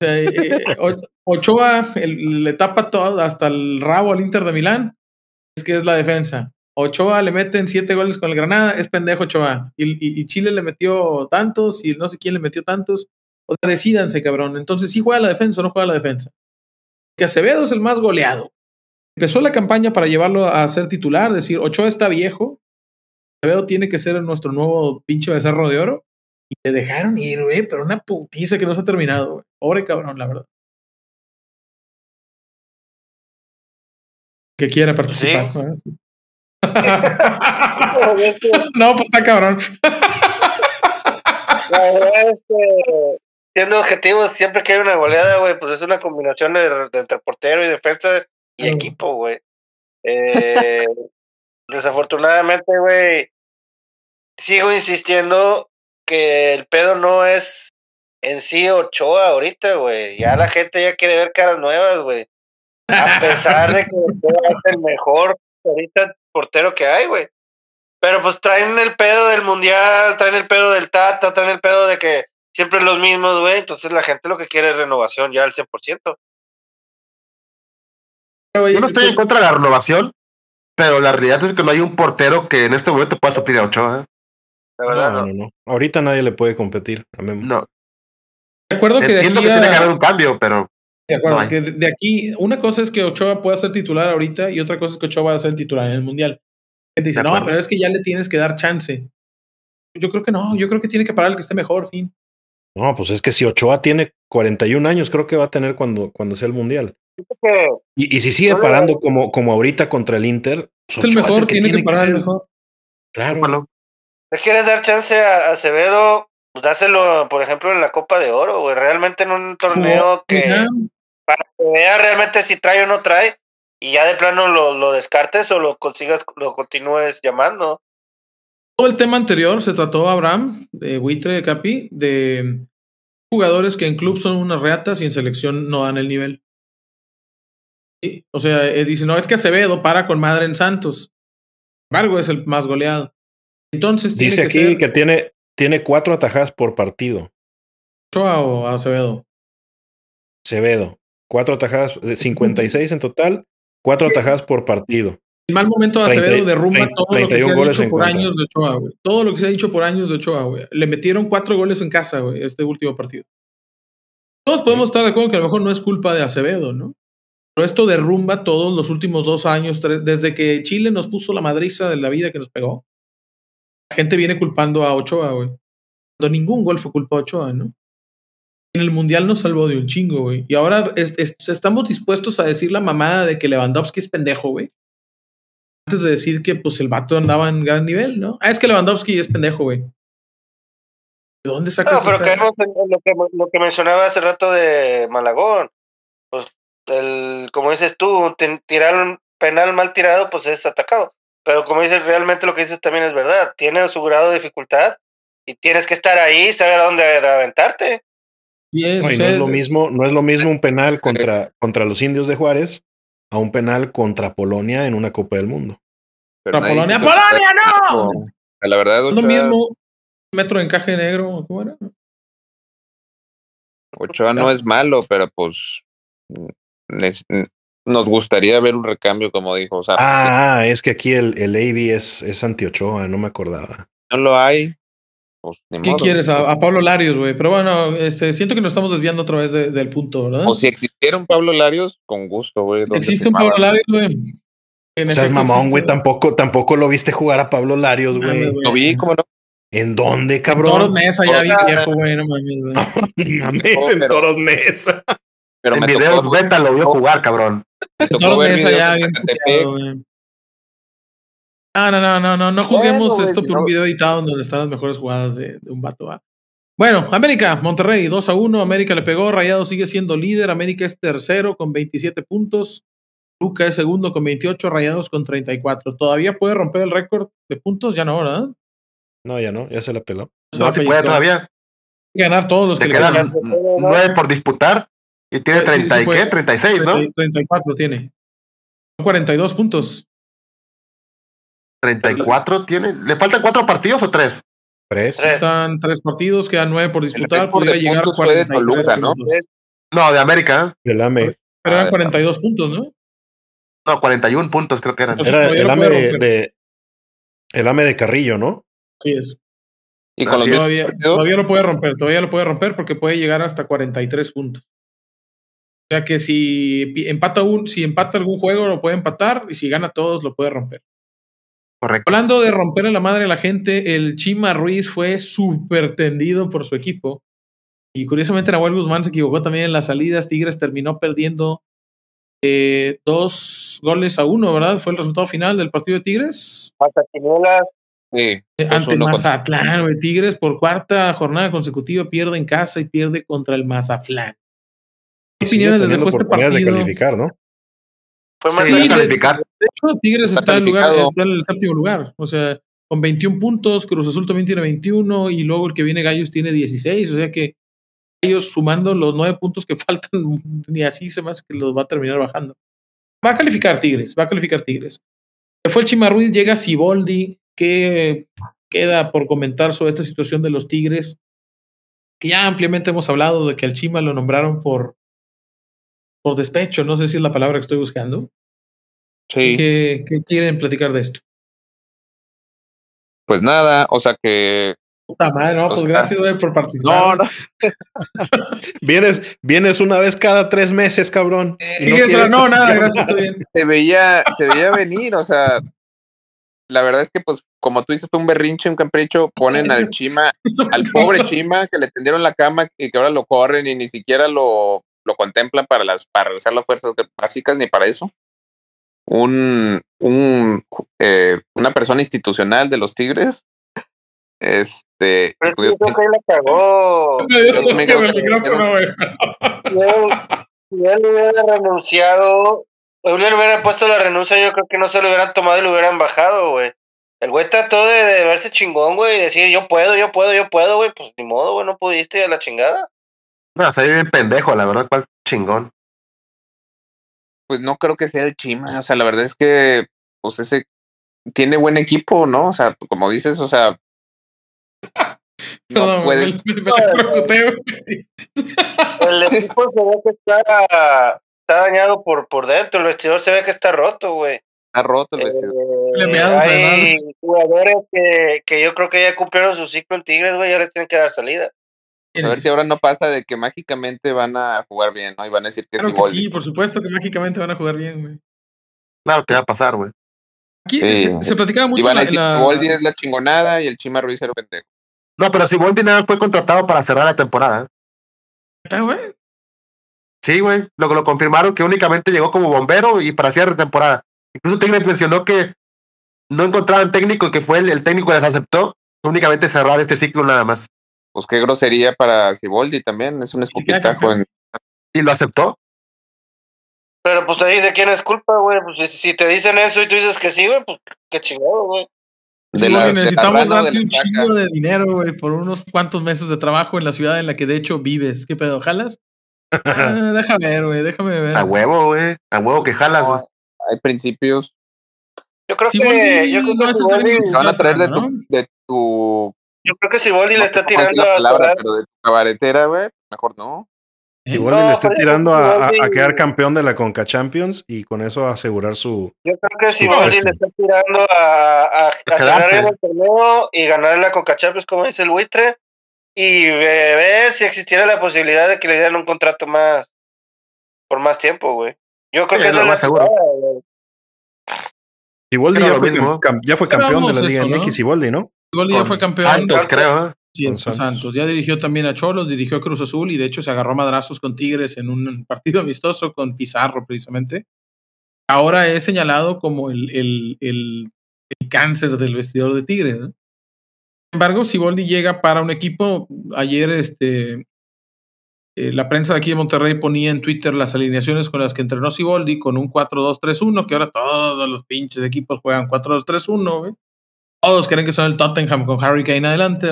O sea, Ochoa le tapa todo, hasta el rabo al Inter de Milán, es que es la defensa. Ochoa le meten siete goles con el Granada, es pendejo Ochoa. Y, Chile le metió tantos y no sé quién le metió tantos. O sea, decídanse, cabrón. Entonces, ¿sí juega la defensa o no juega la defensa? que Acevedo es el más goleado. Empezó la campaña para llevarlo a ser titular, decir, Ochoa está viejo, Acevedo tiene que ser nuestro nuevo pinche becerro de oro. Y le dejaron ir, güey, pero una putiza que no se ha terminado, güey. Pobre cabrón, la verdad. Que quiera participar. ¿no? <laughs> <laughs> no, pues está cabrón. La verdad es que siendo objetivos, siempre que hay una goleada, güey, pues es una combinación de, entre portero y defensa y equipo, güey. Eh, <laughs> desafortunadamente, güey, sigo insistiendo que el pedo no es en sí Ochoa ahorita, güey. Ya la gente ya quiere ver caras nuevas, güey. A pesar de que <laughs> es el mejor ahorita portero que hay, güey. Pero pues traen el pedo del mundial, traen el pedo del Tata, traen el pedo de que siempre los mismos, güey. Entonces la gente lo que quiere es renovación ya al 100%. Yo no estoy en contra de la renovación, pero la realidad es que no hay un portero que en este momento pueda suplir a Ochoa. ¿eh? La verdad, no, no, no. Ahorita nadie le puede competir a Memo. No. De acuerdo que de aquí que tiene que haber un cambio, pero. De acuerdo, que de aquí, una cosa es que Ochoa pueda ser titular ahorita y otra cosa es que Ochoa va a ser titular en el Mundial. Gente dice, no, pero es que ya le tienes que dar chance. Yo creo que no, yo creo que tiene que parar el que esté mejor, fin. No, pues es que si Ochoa tiene 41 años, creo que va a tener cuando, cuando sea el Mundial. Y, y si sigue parando como, como ahorita contra el Inter, pues es el mejor, tiene, que parar el mejor. Claro. ¿Le quieres dar chance a Acevedo? Pues dáselo, por ejemplo, en la Copa de Oro, güey. Realmente en un torneo que. Para que vea realmente si trae o no trae. Y ya de plano lo, lo descartes o lo consigas, lo continúes llamando. Todo el tema anterior se trató, Abraham, de Buitre, de Capi, de jugadores que en club son unas reatas y en selección no dan el nivel. O sea, él dice, no, es que Acevedo para con madre en Santos. Sin embargo, es el más goleado. Entonces Dice aquí que tiene, tiene cuatro atajadas por partido. ¿Ochoa o Acevedo? Acevedo. Cuatro atajadas, 56 en total, cuatro atajadas por partido. El mal momento de Acevedo derrumba todo lo que se ha dicho por años de Ochoa, güey. Todo lo que se ha dicho por años de Ochoa, güey. Le metieron cuatro goles en casa, güey, este último partido. Todos podemos estar de acuerdo que a lo mejor no es culpa de Acevedo, ¿no? Pero esto derrumba todos los últimos dos años, desde que Chile nos puso la madriza de la vida que nos pegó. La gente viene culpando a Ochoa, güey. Cuando ningún gol fue culpa de Ochoa, ¿no? En el Mundial nos salvó de un chingo, güey. Y ahora estamos dispuestos a decir la mamada de que Lewandowski es pendejo, güey. Antes de decir que pues el vato andaba en gran nivel, ¿no? Ah, es que Lewandowski es pendejo, güey. ¿De dónde sacas No, pero caemos en lo que, lo que mencionaba hace rato de Malagón. Pues el, como dices tú, tirar un penal mal tirado, pues es atacado. Pero como dices, realmente lo que dices también es verdad. Tiene su grado de dificultad y tienes que estar ahí y saber a dónde aventarte. no, es lo mismo, no es lo mismo un penal contra, contra los indios de Juárez a un penal contra Polonia en una Copa del Mundo. contra Polonia, ¡Polonia, no! La verdad, es lo mismo. Metro de encaje negro, ¿cómo era? Ochoa no es malo, pero pues nos gustaría ver un recambio, como dijo. Pues, ah, es que aquí el, el AB es, es anti-Ochoa, no me acordaba. No lo hay. Pues, ¿Qué quieres? A, Pablo Larios, güey. Pero bueno, este, siento que nos estamos desviando otra vez del punto, ¿verdad? O si existiera un Pablo Larios, con gusto, güey. Existe un Pablo Larios, güey. O sea, mamón, güey, tampoco, tampoco lo viste jugar a Pablo Larios, güey. Lo vi, ¿cómo no? ¿En dónde, cabrón? En Toros Mesa, ya vi viejo, güey, no mames, güey. <laughs> mames, en Toros Mesa. Pero en videos beta lo vio jugar, cabrón. Toros Mesa ya Ah, no, no, no, no, no juzguemos esto por un video editado donde están las mejores jugadas de, un vato. Bueno, América, Monterrey, 2 a 1. América le pegó. Rayado sigue siendo líder. América es tercero con 27 puntos. Luca es segundo con 28. Rayados con 34. ¿Todavía puede romper el récord de puntos? Ya no, ¿verdad? No, ya no. Ya se la peló. No, se puede todavía. Ganar todos los que quedan le quedan. 9 por disputar. Y tiene 30 y qué? 36, ¿no? 34 tiene. 42 puntos. 34 tiene. ¿Le faltan cuatro partidos o tres? Tres. Están tres partidos, quedan nueve por disputar. Podría llegar a 43 de ¿no? No, de América. Del AME. Pero eran 42 puntos, ¿no? No, 41 puntos creo que eran. Era el AME de, el AME de Carrillo, ¿no? Sí es. Y con los todavía, todavía lo puede romper, todavía lo puede romper porque puede llegar hasta 43 puntos. O sea que si empata un, si empata algún juego lo puede empatar y si gana todos lo puede romper. Hablando de romper a la madre a la gente, el Chima Ruiz fue súper tendido por su equipo. Y curiosamente Nahuel Guzmán se equivocó también en las salidas. Tigres terminó perdiendo Eh, dos goles a uno, ¿verdad? Fue el resultado final del partido de Tigres. Sí, eh, ante Mazatlán, Tigres por cuarta jornada consecutiva pierde en casa y pierde contra el Mazatlán. ¿Qué opiniones desde después de este partido? de calificar, ¿no? Fue más de calificar. De, hecho, Tigres está, en, lugar, está en el séptimo lugar. O sea, con 21 puntos, Cruz Azul también tiene 21 y luego el que viene Gallos tiene 16. O sea que ellos sumando los nueve puntos que <laughs> faltan, ni así se más que los va a terminar bajando. Va a calificar Tigres, va a calificar Tigres. Fue el Chimarruiz, llega Siboldi, ¿Qué queda por comentar sobre esta situación de los Tigres? Que ya ampliamente hemos hablado de que al Chima lo nombraron por, por despecho, no sé si es la palabra que estoy buscando. Sí. ¿Qué, quieren platicar de esto? Pues nada, o sea que Puta madre, no, pues gracias por participar. No, no. <laughs> vienes, vienes una vez cada tres meses, cabrón. no, no, nada, gracias, estoy bien. Se veía, se veía venir, o sea, la verdad es que, pues, como tú dices, fue un berrinche, un capricho. Ponen al <laughs> Chima, al pobre Chima, que le tendieron la cama y que ahora lo corren y ni siquiera lo, lo contemplan para las para realizar las fuerzas básicas ni para eso. Un, un eh, una persona institucional de los Tigres. Este. Pero yo creo que él la cagó. Yo también creo que. Si él hubiera renunciado, Euler hubiera puesto la renuncia, yo creo que no se lo hubieran tomado y lo hubieran bajado, güey. El güey trató de, de, verse chingón, güey, y decir, yo puedo, yo puedo, yo puedo, güey. Pues ni modo, güey, no pudiste a la chingada. No, se bien pendejo, la verdad, cuál chingón. Pues no creo que sea el Chima, o sea, la verdad es que, pues ese tiene buen equipo, ¿no? O sea, como dices, o sea, <laughs> no puede. el equipo se ve que está está dañado por, por dentro, el vestidor se ve que está roto, güey. Está roto el vestidor. Eh, hay jugadores que, que yo creo que ya cumplieron su ciclo en Tigres, güey, y ahora tienen que dar salida. Pues a ver si ahora no pasa de que mágicamente van a jugar bien, ¿no? Y van a decir que, sí, por supuesto que mágicamente van a jugar bien, güey. Claro, ¿qué va a pasar, güey? Aquí se, platicaba mucho. Y van a decir la... que es la chingonada y el Chima Ruiz era pendejo. No, pero si Boldi nada fue contratado para cerrar la temporada. ¿Está, güey? Sí, güey, lo, lo confirmaron que únicamente llegó como bombero y para cierre de temporada. Incluso Tigres mencionó que no encontraban técnico y que fue el, técnico que les aceptó únicamente cerrar este ciclo nada más. Pues qué grosería para Ciboldi también, es un escupitajo. ¿Y lo aceptó? Pero pues ahí de quién es culpa, güey. Pues si te dicen eso y tú dices que sí, güey, pues qué chingado, güey. necesitamos darte un chingo de dinero, güey, por unos cuantos meses de trabajo en la ciudad en la que de hecho vives. ¿Qué pedo? ¿Jalas? <laughs> Ah, déjame ver, güey, déjame ver. A huevo, güey. A huevo que jalas, Hay principios. Yo creo que. Yo creo que van a traer de, tu, de tu. Yo creo que si Boli le está tirando a. Palabra, pero de tu cabaretera, güey, mejor no. Si Boli le está tirando a, a, quedar campeón de la Conca Champions y con eso asegurar su. Yo creo que si Boli le está tirando a, a, a el torneo y ganar la Conca Champions, como dice el buitre, y ver si existiera la posibilidad de que le dieran un contrato más por más tiempo, güey. Yo creo que es lo más seguro. Iboldi ya fue, ya fue campeón de la Liga MX, ¿no? Iboldi, ¿no? Iboldi ya fue campeón. Santos, creo. ¿eh? Sí, con Santos. Santos. Ya dirigió también a Cholos, dirigió a Cruz Azul y de hecho se agarró madrazos con Tigres en un <laughs> partido amistoso con Pizarro, precisamente. Ahora es señalado como el, el, el, el cáncer del vestidor de Tigres. ¿no? Sin embargo, Siboldi llega para un equipo. Ayer, este, eh, la prensa de aquí de Monterrey ponía en Twitter las alineaciones con las que entrenó Siboldi con un 4-2-3-1, que ahora todos los pinches equipos juegan 4-2-3-1. Todos creen que son el Tottenham con Harry Kane adelante.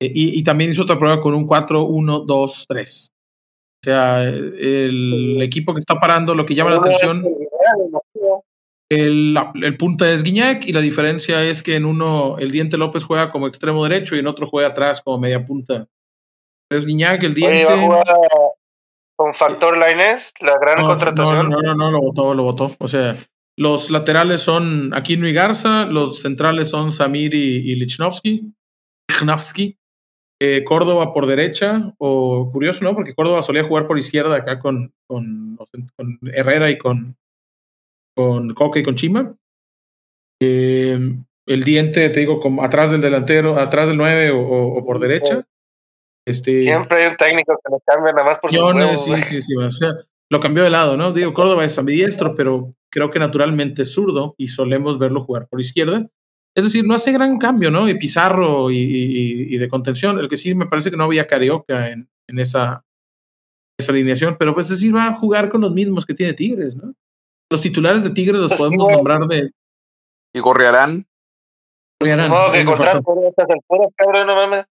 Eh, y, también hizo otra prueba con un 4-1-2-3. O sea, el equipo que está parando, lo que llama la atención el, el, punta es Guiñac y la diferencia es que en uno el Diente López juega como extremo derecho y en otro juega atrás como media punta. Es Guiñac, el Diente. con Factor Lines, la gran contratación. No, no, no, lo votó, lo votó. O sea, los laterales son Aquino y Garza, los centrales son Samir y, y Lichnowsky. Eh, Córdoba por derecha, o curioso, ¿no? Porque Córdoba solía jugar por izquierda acá con, con, con Herrera y con, con Coque y con Chima. Eh, el diente, te digo, como atrás del delantero, atrás del 9 o, por derecha. Este, Siempre hay un técnico que lo cambia nada más por su sí, sí, sí, lo cambió de lado, ¿no? Digo, Córdoba es ambidiestro, pero creo que naturalmente es zurdo y solemos verlo jugar por izquierda. Es decir, no hace gran cambio, ¿no? Y Pizarro y, de contención. El que sí me parece que no había Carioca en, en esa, esa alineación, pero pues es decir, va a jugar con los mismos que tiene Tigres, ¿no? Los titulares de Tigres los pues podemos nombrar de. ¿Y Gorriarán? Gorriarán. No, que cabrón, no mames.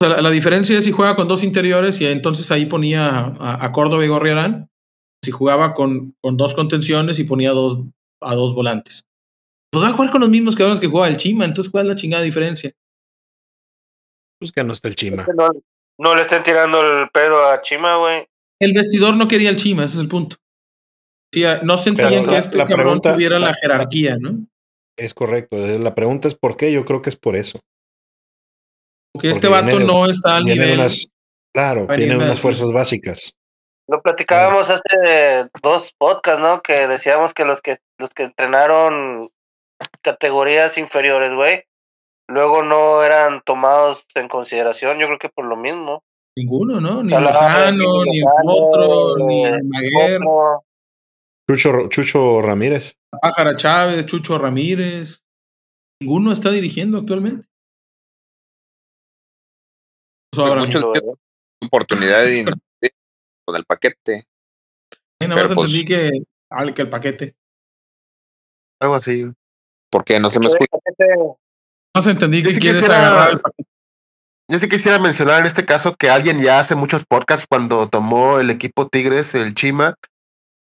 la, diferencia es si juega con dos interiores y entonces ahí ponía a, Córdoba y Gorriarán. Si jugaba con, con dos contenciones y ponía dos, a dos volantes. Pues va a jugar con los mismos cabrones que juega el Chima, entonces ¿cuál es la chingada diferencia? Pues que no está el Chima. No, no le estén tirando el pedo a Chima, güey. El vestidor no quería el Chima, ese es el punto. no sentían que este cabrón tuviera la, jerarquía, ¿no? Es correcto. Eh, la pregunta es por qué. Yo creo que es por eso. Porque, este vato no está al nivel. claro, tiene unas fuerzas básicas. Lo platicábamos hace dos podcasts, ¿no? Que decíamos que los que los que entrenaron categorías inferiores, güey, luego no eran tomados en consideración, yo creo que por lo mismo. Ninguno, ¿no? Ni Lozano, ni el otro, ni el Maguer. Chucho, Chucho Ramírez. Pájara Chávez, Chucho Ramírez. Ninguno está dirigiendo actualmente. Mucho oportunidad y con el paquete. Sí, nada más entendí pues que, al que el paquete. Algo así. Porque no se me escucha. No se entendí que quieres agarrar el paquete. Yo sí quisiera mencionar en este caso que alguien ya hace muchos podcasts cuando tomó el equipo Tigres, el Chima,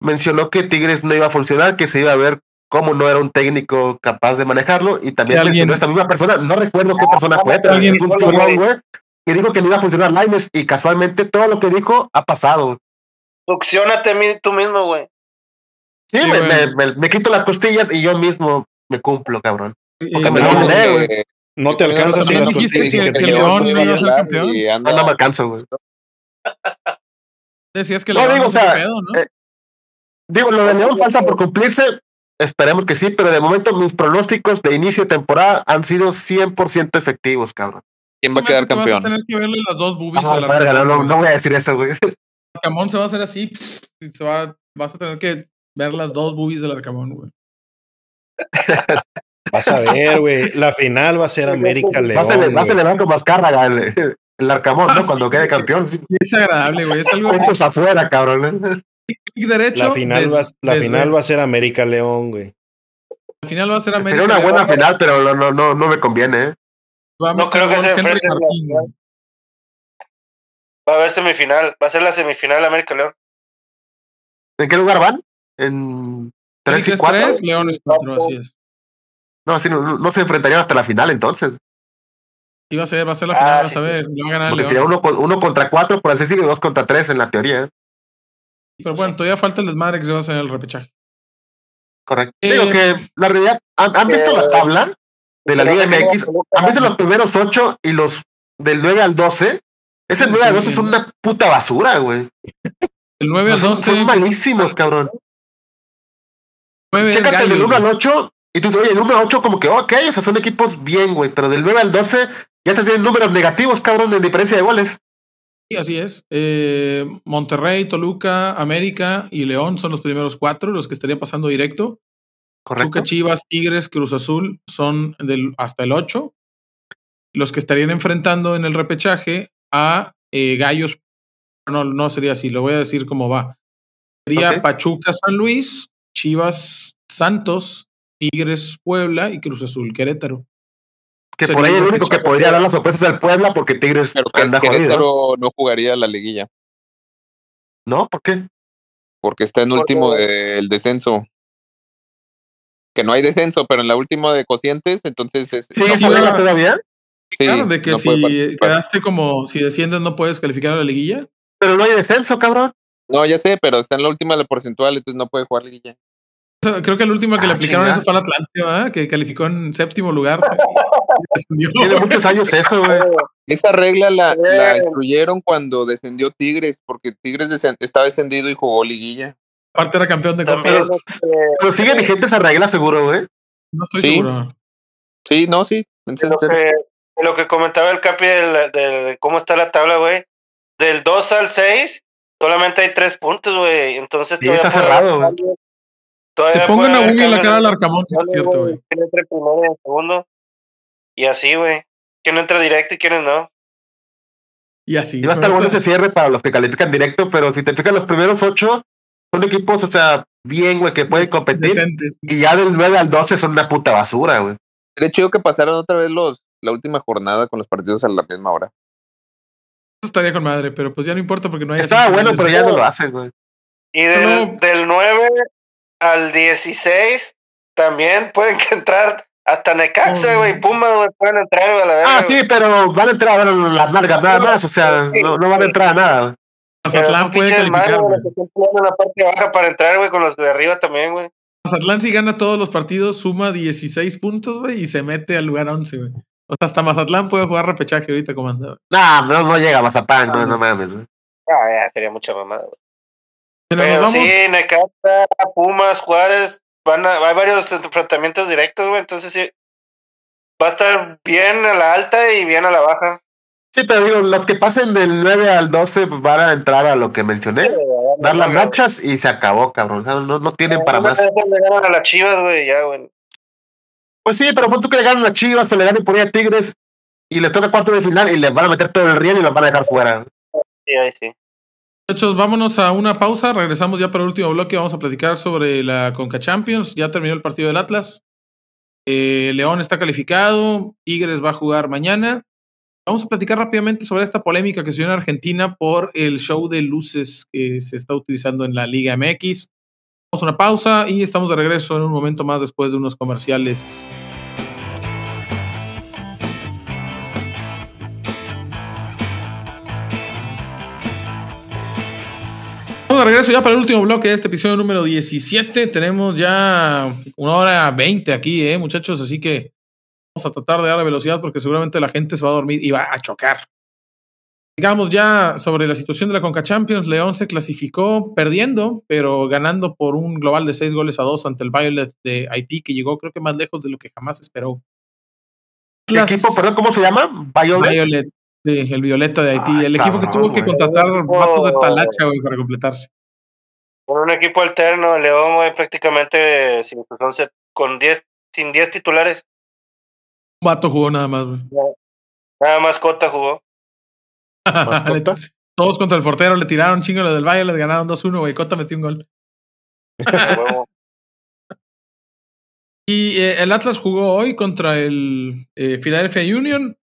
mencionó que Tigres no iba a funcionar, que se iba a ver cómo no era un técnico capaz de manejarlo y también mencionó esta misma persona, no recuerdo qué persona fue, pero alguien un chulón, güey, que dijo que no iba a funcionar Limes y casualmente todo lo que dijo ha pasado. Succionate tú mismo, güey. Sí, me, me, quito las costillas y yo mismo me cumplo, cabrón. Porque me lo güey. No te alcanzas si las costillas que, te León iba a ser campeón. No, no me alcanzo, güey. Decías que no, digo, o sea, pedo, ¿no? Eh, digo, lo de León falta por cumplirse. Esperemos que sí, pero de momento mis pronósticos de inicio de temporada han sido 100% efectivos, cabrón. ¿Quién va a quedar campeón? Vas a tener que verle las dos boobies a la no, no, voy a decir eso, güey. Arcamón se va a hacer así. Se va, vas a tener que ver las dos boobies del Arcamón, güey. <laughs> Vas a ver, güey. La final va a ser América León. Va a celebrar con más carga el, el Arcamón, ¿no? Ah, Cuando quede campeón. Es agradable, güey. Es algo. Hechos afuera, cabrón. ¿eh? Derecho, la final, va, la final va a ser América León, güey. La final va a ser América Sería una buena final, pero no, no, no, no me conviene, ¿eh? No creo que se enfrente. Va a haber semifinal. Va a ser la semifinal América León. ¿En qué lugar van? En 3 y 4. León es 4, así es. No, así no, no, se enfrentarían hasta la final entonces. Sí, va a ser, va a ser la final, ah, vas a ver. va a ganar Porque sería uno, uno, contra cuatro, por así decirlo, y dos contra tres en la teoría. ¿eh? Pero bueno, todavía falta el desmadre que se va a hacer en el repechaje. Correcto. Digo eh, que la realidad, ¿han, visto la tabla de la Liga MX? ¿Han visto los primeros ocho y los del 9 al 12? Ese 9 al 12 es una puta basura, güey. El 9 al 12. Son, malísimos, cabrón. Chécate del 1 al 8 y tú dices, oye, el 1 a 8 como que, ok, o sea, son equipos bien, güey, pero del 9 al 12 ya te tienen números negativos, cabrón, en diferencia de goles. Sí, así es. Eh, Monterrey, Toluca, América y León son los primeros cuatro, los que estarían pasando directo. Correcto. Toluca, Chivas, Tigres, Cruz Azul son del, hasta el 8. Los que estarían enfrentando en el repechaje a eh, Gallos. No, no sería así, lo voy a decir cómo va. Sería Pachuca, San Luis, Chivas, Santos, Tigres, Puebla y Cruz Azul, Querétaro. Que por ahí el único que podría dar las sorpresas es el Puebla porque Tigres pero Querétaro ¿no? jugaría la liguilla. ¿No? ¿Por qué? Porque está en último del descenso. Que no hay descenso, pero en la última de cocientes, entonces es, ¿Sí, todavía? Sí, claro, de que si quedaste como, si desciendes no puedes calificar a la liguilla. Pero no hay descenso, cabrón. No, ya sé, pero está en la última de la porcentual, entonces no puede jugar liguilla. Creo que el último que le ah, aplicaron eso fue al Atlante, ¿verdad? Que calificó en séptimo lugar. <laughs> Tiene muchos años eso, güey. Esa regla la, la destruyeron cuando descendió Tigres, porque Tigres estaba descendido y jugó liguilla. Aparte era campeón de Copa. Pero, pero sigue vigente esa regla, seguro, güey. No estoy seguro. Sí, no, sí. lo, que, lo que comentaba el Capi de, de, cómo está la tabla, güey. Del 2 al 6 Solamente hay tres puntos, güey. Entonces y está cerrado, güey. Te pongan a Google en la cara al Arcamón, es cierto, güey. ¿Quién entra primero y segundo? Y así, güey. ¿Quién entra directo y quiénes no? Y así. Y va a estar bueno ese cierre para los que califican directo, pero si te fijas, los primeros ocho son equipos, o sea, bien, güey, que pueden competir. Y ya del 9 al 12 son una puta basura, güey. De chido que pasaron otra vez los la última jornada con los partidos a la misma hora. Eso estaría con madre, pero pues ya no importa porque no hay. Estaba bueno, pero ya no lo hacen, güey. Y del, del 9 al 16 también pueden entrar hasta Necaxa, güey, Pumas, güey, pueden entrar, a la verga. Ah, sí, pero van a entrar a las largas nada más, o sea, no, no van a entrar a nada. Mazatlán puede calificar, güey. en la parte baja para entrar, güey, con los de arriba también, güey. Mazatlán si gana todos los partidos, suma 16 puntos, güey, y se mete al lugar 11, güey. O sea, hasta Mazatlán puede jugar repechaje ahorita, comandante. No, no, no llega a Mazatlán, no, no mames, güey. Ah, ya, sería mucha mamada, güey. Pero, sí, Necaxa, Pumas, Juárez, van a, hay varios enfrentamientos directos, güey, entonces sí, va a estar bien a la alta y bien a la baja. Sí, pero digo, los que pasen del 9 al 12 pues van a entrar a lo que mencioné, dar las marchas y se acabó, cabrón. no, no tienen para más. a las chivas, güey, ya, güey. Pues sí, pero pon tú que le ganan a Chivas o le ganen por ahí a Tigres y les toca cuarto de final y les van a meter todo el riel y los van a dejar fuera. Sí, ahí sí. Muchachos, vámonos a una pausa. Regresamos ya para el último bloque. Vamos a platicar sobre la Conca Champions. Ya terminó el partido del Atlas. Eh, León está calificado. Tigres va a jugar mañana. Vamos a platicar rápidamente sobre esta polémica que se dio en Argentina por el show de luces que se está utilizando en la Liga MX. Vamos a una pausa y estamos de regreso en un momento más después de unos comerciales de regreso ya para el último bloque de este episodio número 17. Tenemos ya una hora 20 aquí, ¿eh, muchachos? Así que vamos a tratar de dar la velocidad porque seguramente la gente se va a dormir y va a chocar. Digamos ya sobre la situación de la Conca Champions, León se clasificó perdiendo, pero ganando por un global de 6 goles a 2 ante el Violet de Haití, que llegó creo que más lejos de lo que jamás esperó. ¿Qué equipo, perdón, cómo se llama? Violet. Violet. Sí, el Violeta de Haití. el equipo que tuvo que contratar vatos de talacha, güey, para completarse. Con un equipo alterno, León, güey, prácticamente sin, con 10, sin 10 titulares. Un vato jugó nada más, güey. Nada más Cota jugó. <laughs> Todos contra el portero le tiraron chingo lo del Valle, le ganaron 2-1, güey. Cota metió un gol. <laughs> y eh, el Atlas jugó hoy contra el eh, Philadelphia Union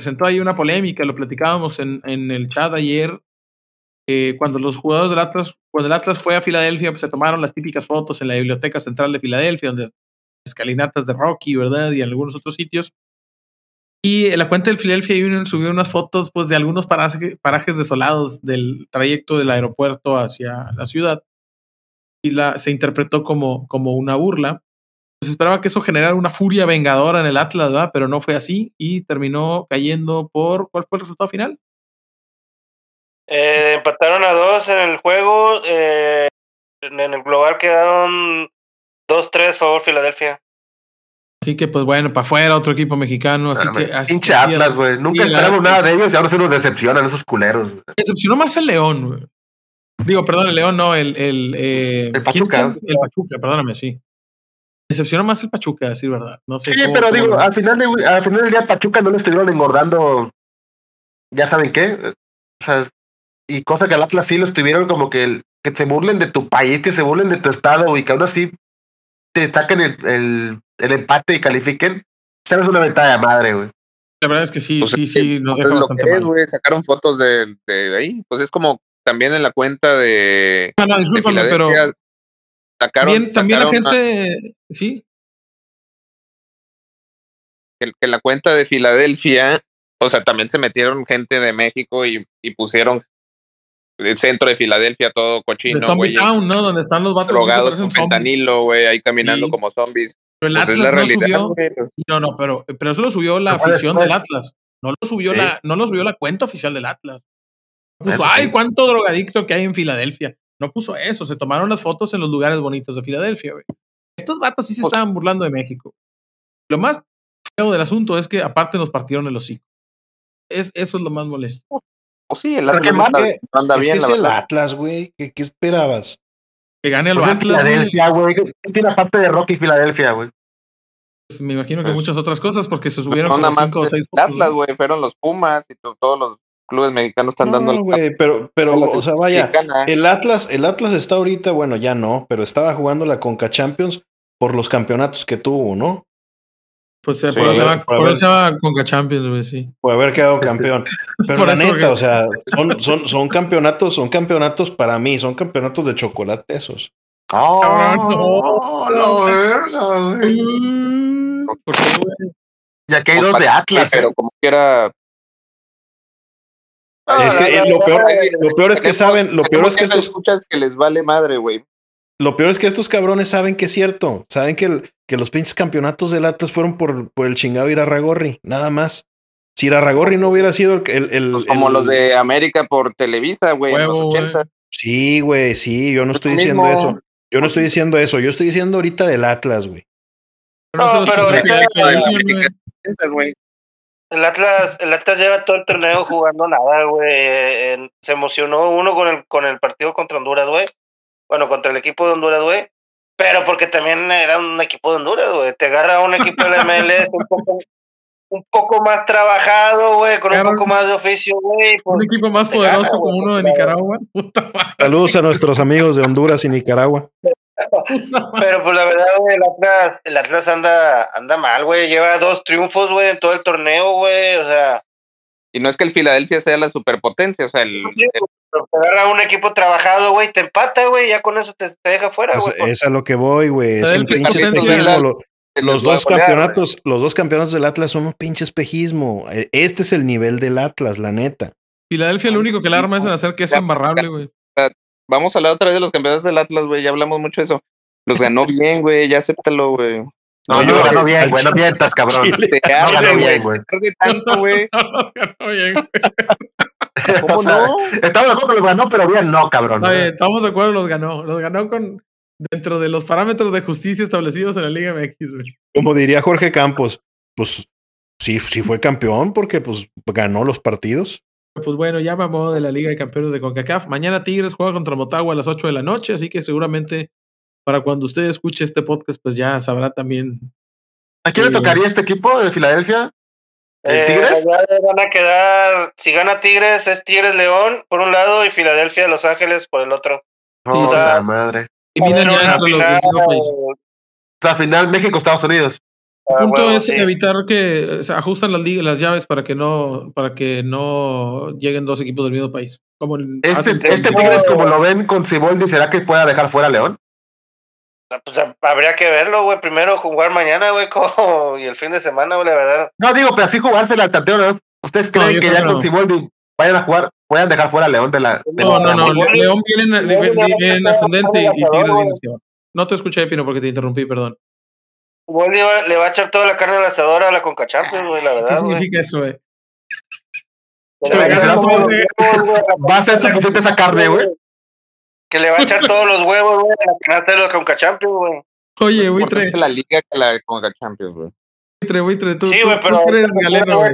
presentó ahí una polémica, lo platicábamos en, en el chat ayer, eh, cuando los jugadores del Atlas, cuando el Atlas fue a Filadelfia, pues se tomaron las típicas fotos en la Biblioteca Central de Filadelfia, donde escalinatas de Rocky, ¿verdad? Y en algunos otros sitios. Y en la cuenta del Philadelphia Union subió unas fotos pues, de algunos parajes desolados del trayecto del aeropuerto hacia la ciudad. Y la, se interpretó como, como una burla se esperaba que eso generara una furia vengadora en el Atlas, ¿verdad? Pero no fue así y terminó cayendo por. ¿Cuál fue el resultado final? Eh, empataron a dos en el juego. Eh, en el global quedaron 2-3 favor Filadelfia. Así que, pues bueno, para afuera otro equipo mexicano. Así que. Pinche Atlas, güey. Nunca esperamos nada de ellos y ahora se nos decepcionan esos culeros. Decepcionó más el León, güey. Digo, perdón, el León no, el. El, eh, el Pachuca. El Pachuca, perdóname, sí. Decepcionó más el Pachuca, decir verdad. No sé sí, pero digo, al final, de, al final del día Pachuca no lo estuvieron engordando, ya saben qué. O sea, y cosa que al Atlas sí lo estuvieron como que, que se burlen de tu país, que se burlen de tu estado y que aún así te saquen el, el, el empate y califiquen. Sabes una ventaja de madre, güey. La verdad es que sí, pues sí, sí, nos deja bastante mal. Güey, sacaron fotos de, de, ahí. Pues es como también en la cuenta de. No, no, discúlpame, pero también la gente, sí. Que, en la cuenta de Filadelfia, o sea, también se metieron gente de México y, y pusieron el centro de Filadelfia todo cochino. De Zombie Town, ¿no? Donde están los vatos. Drogados con fentanilo, güey, ahí caminando como zombies. Pero el pues Atlas no subió. No, no, pero, pero eso lo subió la afición del Atlas. No lo subió la, no lo subió la cuenta oficial del Atlas. Puso, ay, cuánto drogadicto que hay en Filadelfia. No puso eso, se tomaron las fotos en los lugares bonitos de Filadelfia, güey. Estos vatos sí se pues estaban burlando de México. Lo más feo del asunto es que aparte nos partieron el hocico. Es, eso es lo más molesto. O sí, el Atlas anda bien. Es, el Atlas, güey. ¿Qué, esperabas? Que gane el pues Atlas. Filadelfia, güey. Tiene parte de Rocky Filadelfia, güey. Pues me imagino que pues muchas otras cosas porque se subieron no, nada más o seis el Atlas, güey, fueron los Pumas y todos los clubes mexicanos están dando güey, pero pero o sea, vaya, el Atlas, el Atlas está ahorita, bueno, ya no, pero estaba jugando la Conca Champions por los campeonatos que tuvo, ¿no? Pues por, eso se llama Conca Champions, güey, sí. Puede haber quedado campeón. <laughs> Pero la neta, o sea, son, son, son campeonatos, son campeonatos para mí, son campeonatos de chocolate esos. Oh, no, verga, güey. Ya que hay dos de Atlas. Pero como quiera. es que lo peor, lo peor es que saben, lo peor es que estos escuchas que les vale madre, güey. Lo peor es que estos cabrones saben que es cierto. Saben que, el, que los pinches campeonatos de latas fueron por, por el chingado Irarragorri, nada más. Si Irarragorri no hubiera sido el. el, pues como los de América por Televisa, güey, en los 80. Sí, güey, sí, yo no estoy diciendo eso. Yo no estoy diciendo eso. Yo estoy diciendo ahorita del Atlas, güey. No, pero ahorita. El Atlas, el Atlas lleva todo el torneo jugando nada, güey. Se emocionó uno con el, con el partido contra Honduras, güey bueno, contra el equipo de Honduras, güey. Pero porque también era un equipo de Honduras, güey. Te agarra un equipo de MLS un poco, un poco más trabajado, güey, con un poco más de oficio, güey. Pues, un equipo más poderoso como uno de Nicaragua. <laughs> Saludos a nuestros amigos de Honduras y Nicaragua. Pero pues la verdad, güey, el Atlas, el Atlas anda, anda mal, güey. Lleva dos triunfos, güey, en todo el torneo, güey. O sea. Y no es que el Filadelfia sea la superpotencia, o sea, el, te agarra un equipo trabajado, güey, te empata, güey, ya con eso te, deja fuera, güey. Es, es a lo que voy, güey. Es un pinche espejismo. los dos campeonatos, los dos campeonatos del Atlas son un pinche espejismo. E, este es el nivel del Atlas, la neta. Filadelfia lo único que le arma es en hacer que es embarrable, güey. Vamos a hablar otra vez de los campeonatos del Atlas, güey. Ya hablamos mucho de eso. Los ganó bien, güey. Ya acéptalo, güey. No, no, ganó bien, güey. No mientas, cabrón. Te ganó bien, güey. tanto, güey. Ganó bien, güey. <laughs> ¿Cómo no? Estamos de acuerdo que los ganó, pero bien no, cabrón. estamos de acuerdo, los ganó. Los ganó con dentro de los parámetros de justicia establecidos en la Liga MX, güey. Como diría Jorge Campos, pues sí, sí fue campeón porque pues ganó los partidos. Pues bueno, ya mamó de la Liga de Campeones de CONCACAF. Mañana Tigres juega contra Motagua a las 8 de la noche, así que seguramente para cuando usted escuche este podcast, pues ya sabrá también. ¿A quién le tocaría este equipo de Filadelfia? Eh, Tigres? Van a quedar, si gana Tigres, es Tigres León por un lado y Filadelfia Los Ángeles por el otro. Oh, la madre. Y miren ya la final México-Estados Unidos. El ah, punto es evitar que se ajustan las, las llaves para que no para que no lleguen dos equipos del mismo país. Como este, este Tigres, como lo ven con Ciboldi, ¿será que pueda dejar fuera a León? Ah, pues habría que verlo, güey. Primero jugar mañana, güey, <laughs> como... y el fin de semana, güey, la verdad. No, digo, pero así jugársela al tanteo, ¿no? ¿Ustedes creen que ya con Siboldi vayan a jugar, puedan dejar fuera a León de la. no, no, no, León viene, viene ascendente y, Tigres viene No te escuché, Pino, porque te interrumpí, perdón. Siboldi le va a echar toda la carne al asador a la Concachampions, güey, la verdad. ¿Qué significa eso, güey? <laughs> Va a ser suficiente esa carne, güey que le va a echar todos los huevos, güey, a la canasta de los Conca Champions, güey. Oye, buitre. la liga que la Conca Champions, güey. Buitre, buitre, tú, sí, güey, pero tú eres galeno, güey.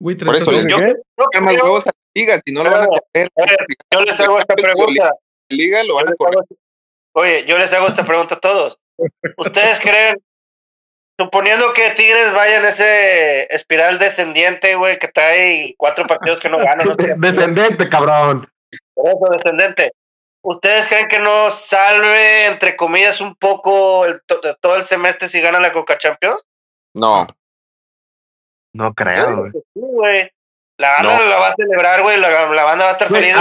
Buitre, Por eso, yo, ¿qué? ¿Qué más huevos a la liga? Si no lo van a correr. Yo les hago esta pregunta. Liga lo van a correr. Oye, yo les hago esta pregunta a todos. ¿Ustedes <laughs> creen, suponiendo que Tigres vaya en ese espiral descendiente, güey, que está ahí cuatro partidos que no ganan? Descendente, cabrón. Por eso, descendente. ¿Ustedes creen que no salve, entre comillas, un poco el todo el semestre si gana la Coca Champions? No. No creo, güey. La banda la va a celebrar, güey. La, banda va a estar feliz.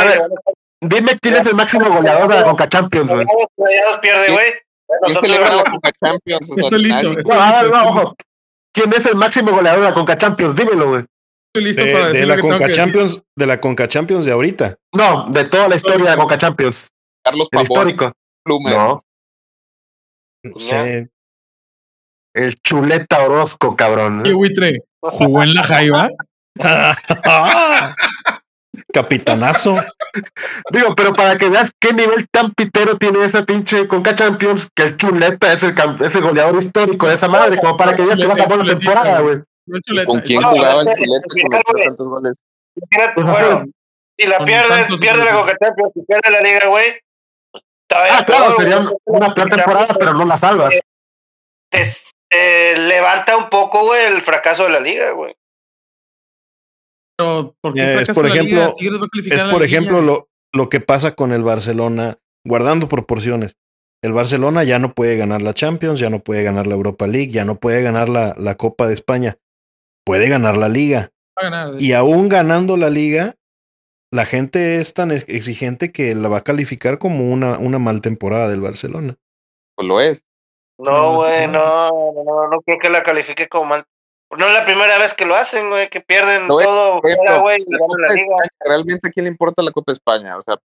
dime quién es el máximo goleador de la Coca Champions, güey. pierde, güey. ¿Quién celebra la Coca Champions? Estoy listo. no, ojo. ¿Quién es el máximo goleador de la Conca Champions? Dímelo, güey. Estoy listo de, para de la Conca Champions, de la Conca Champions de ahorita. No, de toda la historia de la Conca Champions. Carlos Pavón. histórico. No. No sé. El chuleta Orozco, cabrón. ¿Qué buitre? ¿Jugó en la Jaiba? <laughs> Capitanazo. Digo, pero para que veas qué nivel tan pitero tiene esa pinche Conca Champions, que el chuleta es el, es el goleador histórico de esa madre, como para que veas que vas a poner temporada, güey. ¿Con quién jugaba el Chuleta que metió tantos goles? Bueno, si la pierde, pierde la Coca Champions, si pierde la Liga, güey. Pues, ah, claro, sería una peor temporada, pero no la salvas. Te, levanta un poco, güey, el fracaso de la Liga, güey. Pero, ¿por qué es por ejemplo, es por ejemplo lo, lo que pasa con el Barcelona, guardando proporciones. El Barcelona ya no puede ganar la Champions, ya no puede ganar la Europa League, ya no puede ganar la, la Copa de España. Puede ganar la Liga. y aún ganando la Liga, la gente es tan exigente que la va a calificar como una, una mal temporada del Barcelona. Pues lo es. No, güey, no, no, no creo que la califique como mal. No es la primera vez que lo hacen, güey, que pierden todo. Realmente, ¿a quién le importa la Copa de España? O sea,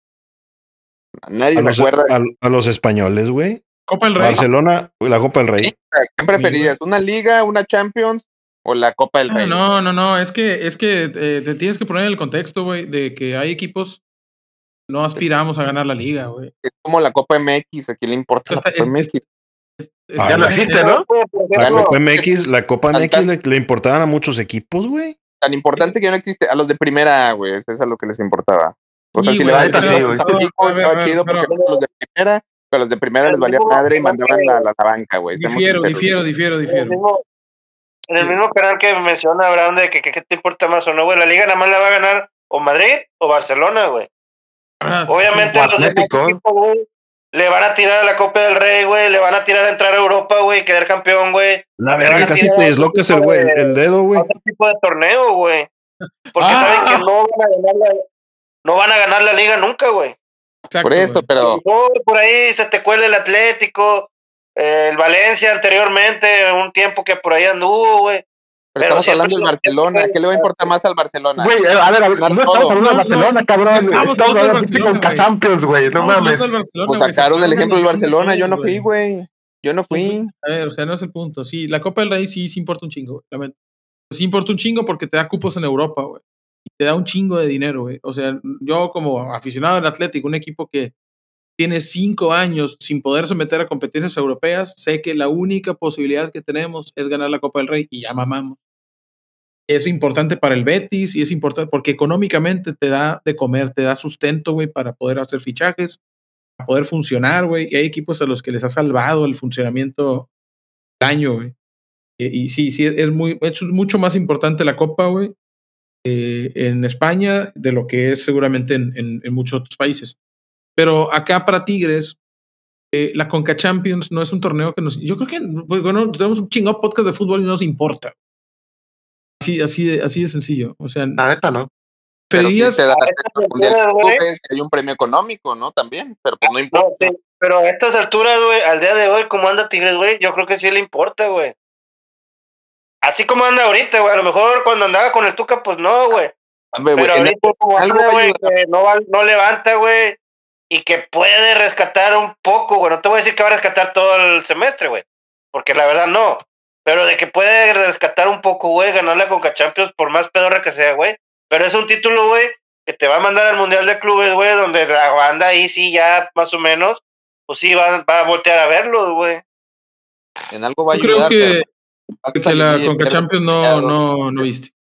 nadie a me acuerda. A, los españoles, güey. Copa del Rey. Barcelona, la Copa del Rey. ¿Qué preferías? ¿Una liga, una Champions o la Copa del Rey. No, no, no, es que, es que eh, te tienes que poner en el contexto, güey, de que hay equipos no aspiramos a ganar la liga, güey. Es como la Copa MX, ¿a quién le importa la Copa MX? ya no existe, ¿no? La Copa MX, la Copa MX le, importaban a muchos equipos, güey. Tan importante que ya no existe. A los de primera, güey, eso es a lo que les importaba. O sea, si le va a chido porque los de primera, pero los de primera les valía madre y mandaban la, la banca, güey. Difiero, difiero, difiero, difiero. En el mismo canal que menciona Abraham de que qué te importa más o no, güey, la liga nada más la va a ganar o Madrid o Barcelona, güey. Ah, Obviamente los equipos, güey, le van a tirar a la Copa del Rey, güey, le van a tirar a entrar a Europa, güey, quedar campeón, güey. La verdad, casi te deslocas el, güey, el dedo, güey. Otro tipo de torneo, güey. Porque saben que ah. no van a ganar la, no van a ganar la liga nunca, güey. Por eso, pero. Por ahí se te cuela el Atlético, el Valencia anteriormente, un tiempo que por ahí anduvo, güey. Pero, estamos hablando del Barcelona, ¿qué le va a importar más al Barcelona? Güey, a ver, a ver, no estamos hablando del Barcelona, cabrón. Estamos, hablando de con Champions, güey, no mames. Pues sacaron el ejemplo del Barcelona, yo no fui, güey. Yo no fui. A ver, o sea, no es el punto. Sí, la Copa del Rey sí, sí importa un chingo, güey. Sí importa un chingo porque te da cupos en Europa, güey. Y te da un chingo de dinero, güey. O sea, yo como aficionado al Atlético, un equipo que tiene cinco años sin poder someter a competencias europeas, sé que la única posibilidad que tenemos es ganar la Copa del Rey y ya mamamos. Es importante para el Betis y es importante porque económicamente te da de comer, te da sustento, güey, para poder hacer fichajes, para poder funcionar, güey. Y hay equipos a los que les ha salvado el funcionamiento del año, güey. Y, sí, sí, es mucho más importante la Copa, güey, eh, en España de lo que es seguramente en, en muchos otros países. Pero acá para Tigres, eh, la Conca Champions no es un torneo que nos. Yo creo que, pues, bueno, tenemos un chingado podcast de fútbol y no nos importa. Así, así, de, así de sencillo. O sea, la neta, ¿no? Pero sí te da hay un premio económico, ¿no? También, pero pues no importa. pero a estas alturas, güey, al día de hoy, como anda Tigres, güey, yo creo que sí le importa, güey. Así como anda ahorita, güey. A lo mejor cuando andaba con el Tuca, pues no, güey. Pero ahorita, como anda, güey, no, no levanta, güey y que puede rescatar un poco, güey. No te voy a decir que va a rescatar todo el semestre, güey. Porque la verdad no. Pero de que puede rescatar un poco, güey, ganar la Conca Champions por más pedorra que sea, güey. Pero es un título, güey, que te va a mandar al Mundial de Clubes, güey, donde la banda ahí sí ya más o menos, pues sí va, va a voltear a verlo, güey. En algo va a ayudar. Creo que, que la Conca Champions no, no, no viste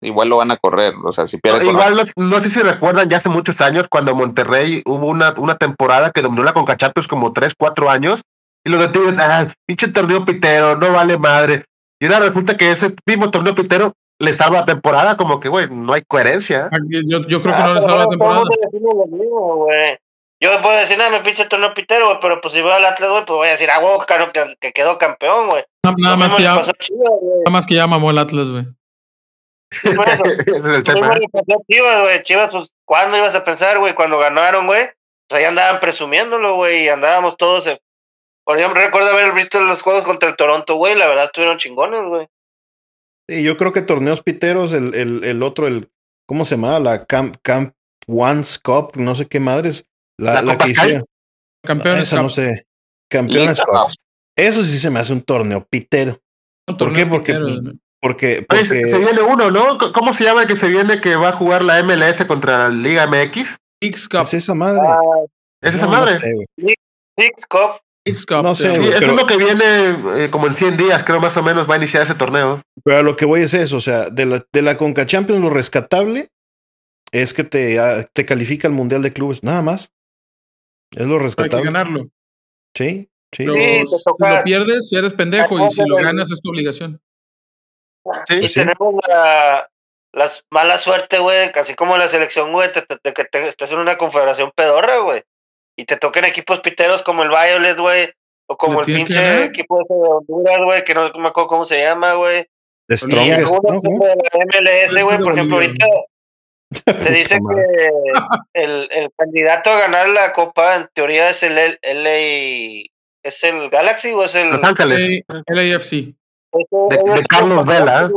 igual lo van a correr. O sea, si pierde. igual no, sé si recuerdan ya hace muchos años cuando Monterrey hubo una, una temporada que dominó la Conca Champions como 3, 4 años y los de Tigres, ah, pinche torneo pitero, no vale madre. Y ahora resulta que ese mismo torneo pitero le salva la temporada, como que, güey, no hay coherencia. Ah, yo, yo creo que no le salva la temporada. Yo puedo decir, nada, me pinche torneo pitero, güey, pero pues si voy al Atlas, güey, pues voy a decir, ah, güey, que, que quedó campeón, güey. Nada, más que ya, nada más que ya mamó el Atlas, güey. Sí, por eso. <laughs> Chivas, güey. Chivas, pues, ¿cuándo ibas a pensar, güey? Cuando ganaron, güey. Pues ahí andaban presumiéndolo, güey. Y andábamos todos. Por ejemplo, recuerdo haber visto los juegos contra el Toronto, güey. La verdad, estuvieron chingones, güey. Sí, yo creo que torneos piteros, el, el, el otro, el. ¿Cómo se llama? La Camp, Camp One's Cup, no sé qué madres. La, la, que hicieron. Campeones Esa no sé. Campeones Cup. Eso sí se me hace un torneo pitero. ¿Por qué? Porque. Porque, se, viene uno, ¿no? ¿Cómo se llama el que se viene que va a jugar la MLS contra la Liga MX? X Cup. Es esa madre. ¿Es esa madre? X Cup. no sé, eso es lo que viene eh, como en 100 días, creo más o menos va a iniciar ese torneo. Pero a lo que voy es eso, o sea, de la, de la Conca Champions lo rescatable es que te, ah, te califica el Mundial de Clubes, nada más. Es lo rescatable. Hay que ganarlo. Sí, sí. si lo pierdes, eres pendejo, y si lo ganas es tu obligación. Sí, y tenemos la, la mala suerte, güey, casi como la selección, güey, de que estás en una confederación pedorra, güey y te toquen equipos piteros como el Violet, güey, o como el pinche equipo de Honduras, güey, que no me acuerdo cómo se llama, güey. The Strongest, ¿no? de la MLS, güey, por ejemplo, ahorita se <laughs> dice que el, el, candidato a ganar la copa en teoría es el LA, es el Galaxy o es el Los Ángeles, LAFC. De, de Carlos Vela.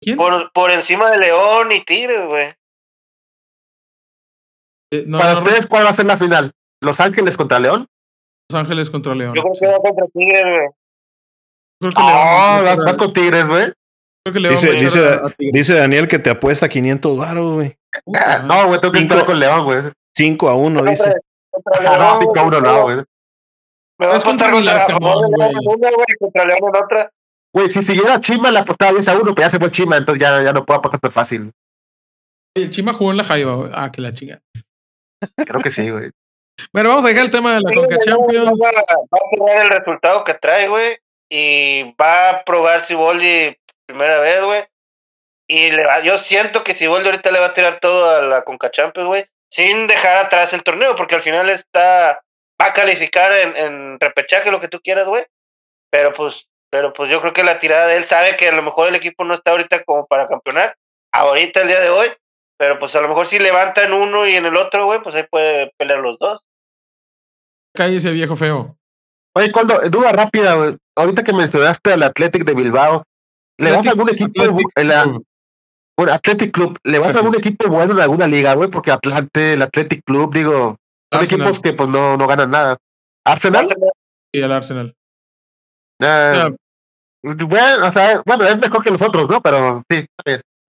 ¿Quién? Por, por encima de León y Tigres, güey. Eh, Para ustedes, ¿cuál va a ser la final? ¿Los Ángeles contra León? Los Ángeles contra León. Yo creo que va contra Tigres, güey. Ah, oh, vas con Tigres, güey. Dice, dice, dice, Daniel que te apuesta 500 baros, güey. no, güey, tengo que estar con León, güey. 5 a 1, dice. no, 5 a 1 no, güey. Me vas a apostar contra, León güey, contra León en otra. Güey, si siguiera Chima, le apostaba 10 a 1, pero ya se fue Chima, entonces ya, ya no puedo apostar tan fácil. El Chima jugó en la Jaiba, güey. Ah, que la chica. Creo que sí, güey. Bueno, vamos a dejar el tema de la Conca Champions. Va, a probar el resultado que trae, güey. Y va a probar si Boldi primera vez, güey. Y le va, yo siento que si Boldi ahorita le va a tirar todo a la Conca Champions, güey. Sin dejar atrás el torneo, porque al final está. Va a calificar en, en repechaje, lo que tú quieras, güey. Pero pues, pero pues yo creo que la tirada de él sabe que a lo mejor el equipo no está ahorita como para campeonar. Ahorita, el día de hoy. Pero pues a lo mejor si levanta en uno y en el otro, güey, pues ahí puede pelear los dos. ese viejo feo. Oye, cuando, duda rápida, güey. Ahorita que mencionaste al Athletic de Bilbao, ¿le vas a algún equipo en la, bueno, Athletic Club, ¿le vas a algún equipo bueno en alguna liga, güey? Porque Atlante, el Athletic Club, digo, son equipos que pues no, no ganan nada. ¿Arsenal? Sí, el Arsenal. Uh, bueno, o sea, bueno, es mejor que los otros, ¿no? Pero sí.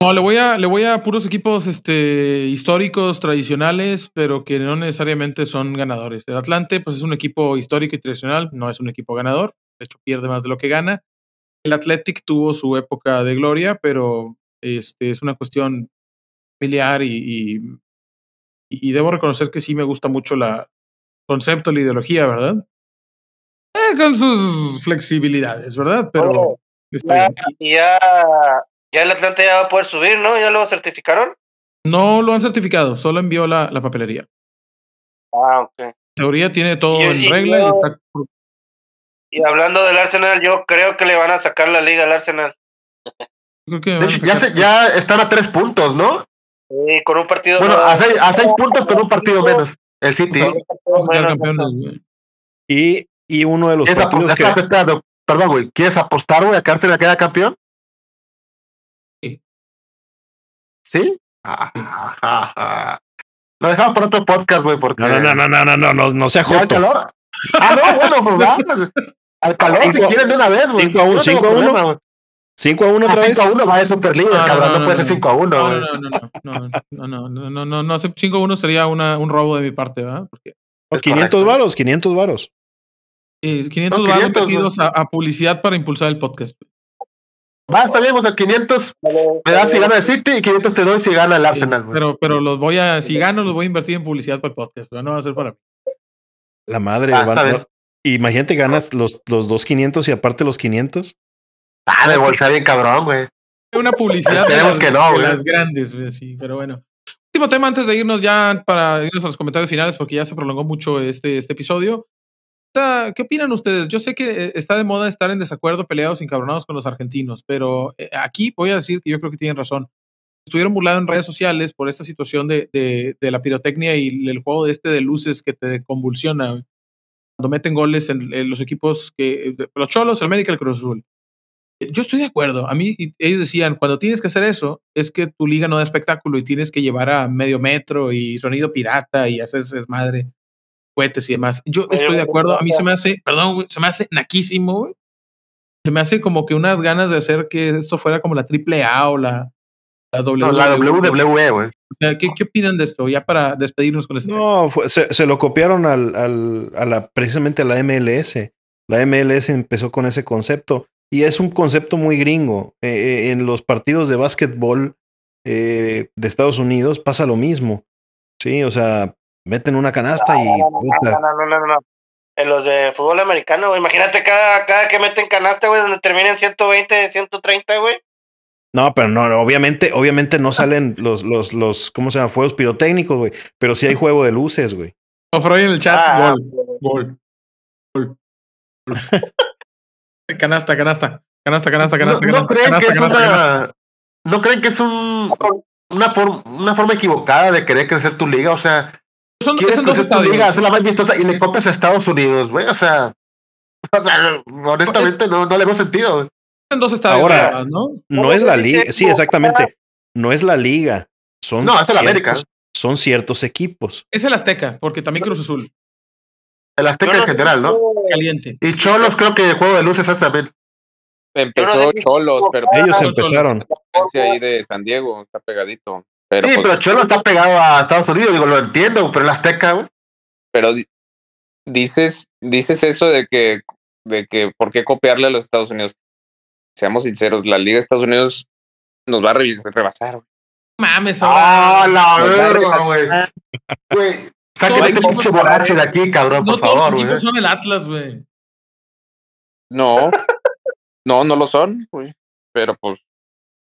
No, le voy a, le voy a puros equipos este, históricos, tradicionales, pero que no necesariamente son ganadores. El Atlante, pues es un equipo histórico y tradicional, no es un equipo ganador, de hecho pierde más de lo que gana. El Athletic tuvo su época de gloria, pero este, es una cuestión familiar y, y, debo reconocer que sí me gusta mucho la concepto, la ideología, ¿verdad? Eh, con sus flexibilidades, ¿verdad? Pero... ya ya el Atlante ya va a poder subir, ¿no? ¿Ya lo certificaron? No lo han certificado, solo envió la, la papelería. Ah, ok. teoría tiene todo en regla y está. Y hablando del Arsenal, yo creo que le van a sacar la liga al Arsenal. Creo que ya, ya están a tres puntos, ¿no? Sí, con un partido. Bueno, a seis, a seis puntos con un partido menos. El City. Vamos a campeones, y, y uno de los partidos que... Perdón, güey. ¿Quieres apostar, güey, a que Arsenal queda campeón? ¿Sí? Lo dejamos por otro podcast, güey, porque... No, no, no, no, no, no, no, no sea ¿Al calor? Ah, no, bueno, pues va. Al calor, si quieren de una vez, güey. 5 a 1, 5 a 1. 5 a 1 otra 5 a 1 va de Superliga, cabrón. No, puede ser 5 a 1, No, no, no, no, no, no, no, no, 5 a 1 sería una, un robo de mi parte, ¿verdad? Porque... 500 varos, 500 varos. Sí, 500 varos metidos a, a publicidad para impulsar el podcast. Va, está bien, o sea, 500 me das si gana el City y 500 te doy si gana el Arsenal. pero, pero los voy a, si gano, los voy a invertir en publicidad para el podcast. No va a ser para mí. La madre, ah, Imagínate, ganas los, los dos 500 y aparte los 500. Ah, de bolsa bien cabrón, güey. Una publicidad de, las, que no, las grandes, sí, pero bueno. Último tema antes de irnos ya para irnos a los comentarios finales porque ya se prolongó mucho este, este episodio. ¿Qué opinan ustedes? Yo sé que eh, está de moda estar en desacuerdo, peleados, encabronados con los argentinos, pero eh, aquí voy a decir que yo creo que tienen razón. Estuvieron burlados en redes sociales por esta situación de, la pirotecnia y el juego de este de luces que te convulsiona cuando meten goles en, los equipos que los Cholos, el América, el Cruz Azul. Yo estoy de acuerdo. A mí ellos decían, cuando tienes que hacer eso, es que tu liga no da espectáculo y tienes que llevar a medio metro y sonido pirata y hacer madre cohetes y demás. Yo estoy de acuerdo. A mí se me hace, perdón, se me hace naquísimo, Se me hace como que unas ganas de hacer que esto fuera como la triple A o la, la WWE. la WWE, güey. ¿qué, ¿qué, opinan de esto? Ya para despedirnos con este. No, se, se, lo copiaron al, al, a la, precisamente a la MLS. La MLS empezó con ese concepto y es un concepto muy gringo. Eh, eh, en los partidos de básquetbol eh, de Estados Unidos pasa lo mismo. Sí, o sea, meten una canasta y. No, no, no, no, En los de fútbol americano, imagínate cada, cada que meten canasta, güey, donde terminen 120, 130, güey. No, pero no, obviamente, obviamente no salen los, los, los, ¿cómo se llama? Fuegos pirotécnicos, güey. Pero sí hay juego de luces, güey. O en el chat, ah, gol, gol, gol. canasta, <laughs> canasta, canasta, canasta, canasta, no, creen que es una, ¿No creen que es un, una, forma, una forma equivocada de querer crecer tu liga? O sea, son, quieres crecer tu liga, hacer la más vistosa y le copias a Estados Unidos, güey. O sea, <laughs> o sea honestamente no, no le veo sentido, en dos estadios. Ahora, ¿no? No es la liga. Sí, exactamente. No es la liga. Son no, es el América. Son ciertos equipos. Es el Azteca, porque también Cruz Azul. El Azteca en general, ¿no? Caliente. Y Cholos, creo que el juego de luces es también. Empezó Cholos, pero ellos empezaron. ahí de San Diego, está pegadito. Pero, sí, pues pero Cholos está pegado a Estados Unidos, digo, lo entiendo, pero el Azteca, güey. Pero dices, dices eso de que, de que, ¿por qué copiarle a los Estados Unidos? seamos sinceros, la Liga de Estados Unidos nos va a rebasar. Mames, ahora. ¡Ah, la verga, güey! Güey, saquen este pinche borracho de aquí, cabrón, por favor, güey. No son el Atlas, güey. No, no, no lo son, güey. Pero pues,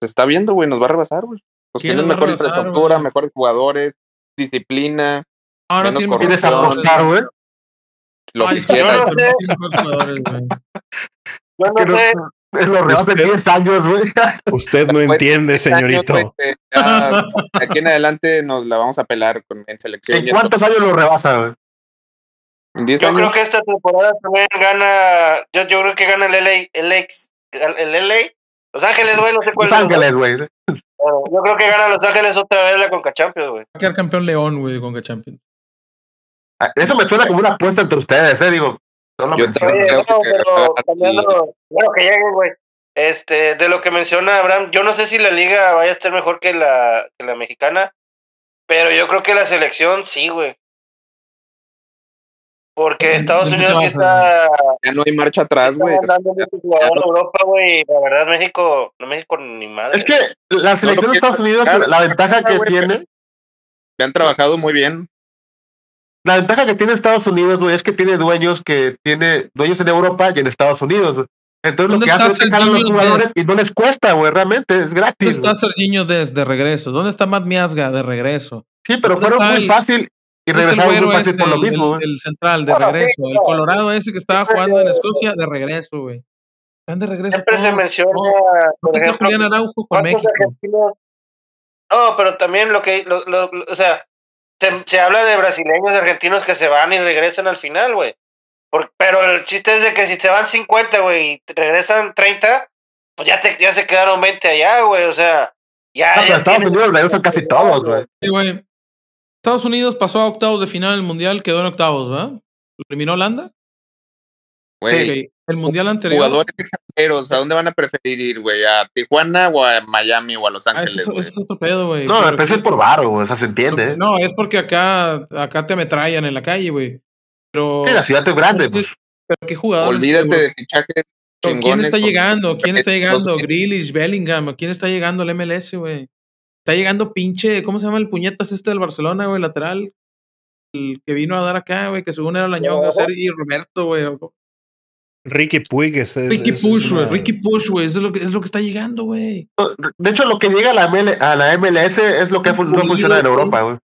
se está viendo, güey, nos va a rebasar, güey. Pues tienes mejor infraestructura, mejores jugadores, disciplina. Ahora tienes apostar, güey. Lo que quieras. Yo no sé. Es lo rebasa de 10 años, güey. Usted no <laughs> entiende, señorito. aquí en adelante nos la vamos a pelar con, en selección. ¿En cuántos años lo rebasa, güey? Yo creo que esta temporada también gana. Yo, yo creo que gana el LA. El, ex, el LA. Los Ángeles, güey, no sé cuál. Los Ángeles, güey. Yo creo que gana Los Ángeles otra vez la Conca Champions, güey. Va a quedar campeón León, güey, Conca Champions. Ah, eso me suena como una apuesta entre ustedes, ¿eh? Digo, yo creo pero bueno, que lleguen, güey. Este, de lo que menciona Abraham, yo no sé si la liga vaya a estar mejor que la, que la mexicana, pero yo creo que la selección sí, güey. Porque Estados Unidos sí está. Ya no hay marcha atrás, güey. Europa, güey. La verdad, México, no México ni madre. Es que la selección de Estados Unidos, la ventaja que tiene. Le han trabajado muy bien la ventaja que tiene Estados Unidos, güey, es que tiene dueños que tiene dueños en Europa y en Estados Unidos. Entonces lo que hace es sacar a los jugadores y no les cuesta, güey, realmente es gratis. ¿Dónde está Serginho Des de regreso? ¿Dónde está Matt Miasga de regreso? Sí, pero fueron muy fácil y regresaron muy fácil por lo mismo. El, el, central de regreso. El Colorado ese que estaba jugando en Escocia de regreso, güey. Están de regreso. Siempre se menciona, por ejemplo, Julián Araujo con México. No, pero también lo que, lo, lo, o sea, se, habla de brasileños, de argentinos que se van y regresan al final, güey. Pero el chiste es de que si se van 50, güey, y regresan 30, pues ya, te, ya se quedaron 20 allá, güey. O sea, ya. Ah, Estados Unidos regresan casi todos, güey. Sí, güey. Estados Unidos pasó a octavos de final del mundial, quedó en octavos, ¿verdad? ¿Lo eliminó Holanda? Güey. El mundial anterior. Jugadores extranjeros, ¿a dónde van a preferir ir, güey? ¿A Tijuana o a Miami o a Los Ángeles? Ah, eso, es otro pedo, güey. No, a veces es por varo, güey. O sea, se entiende. No, es porque acá, acá te ametrallan en la calle, güey. Pero. Sí, la ciudad es grande, pues. Pero qué jugadores. Olvídate de fichajes. ¿Quién está llegando? ¿Quién está llegando? Grealish, Bellingham. ¿Quién está llegando al MLS, güey? Está llegando pinche. ¿Cómo se llama el puñetas este del Barcelona, güey? Lateral. El que vino a dar acá, güey, que según era la ñonga, y Roberto, güey. Ricky Puig es, Ricky Push, güey. Ricky Push, güey. Es lo que es lo que está llegando, güey. De hecho, lo que llega a la, a la MLS es lo que no funciona en Europa, güey.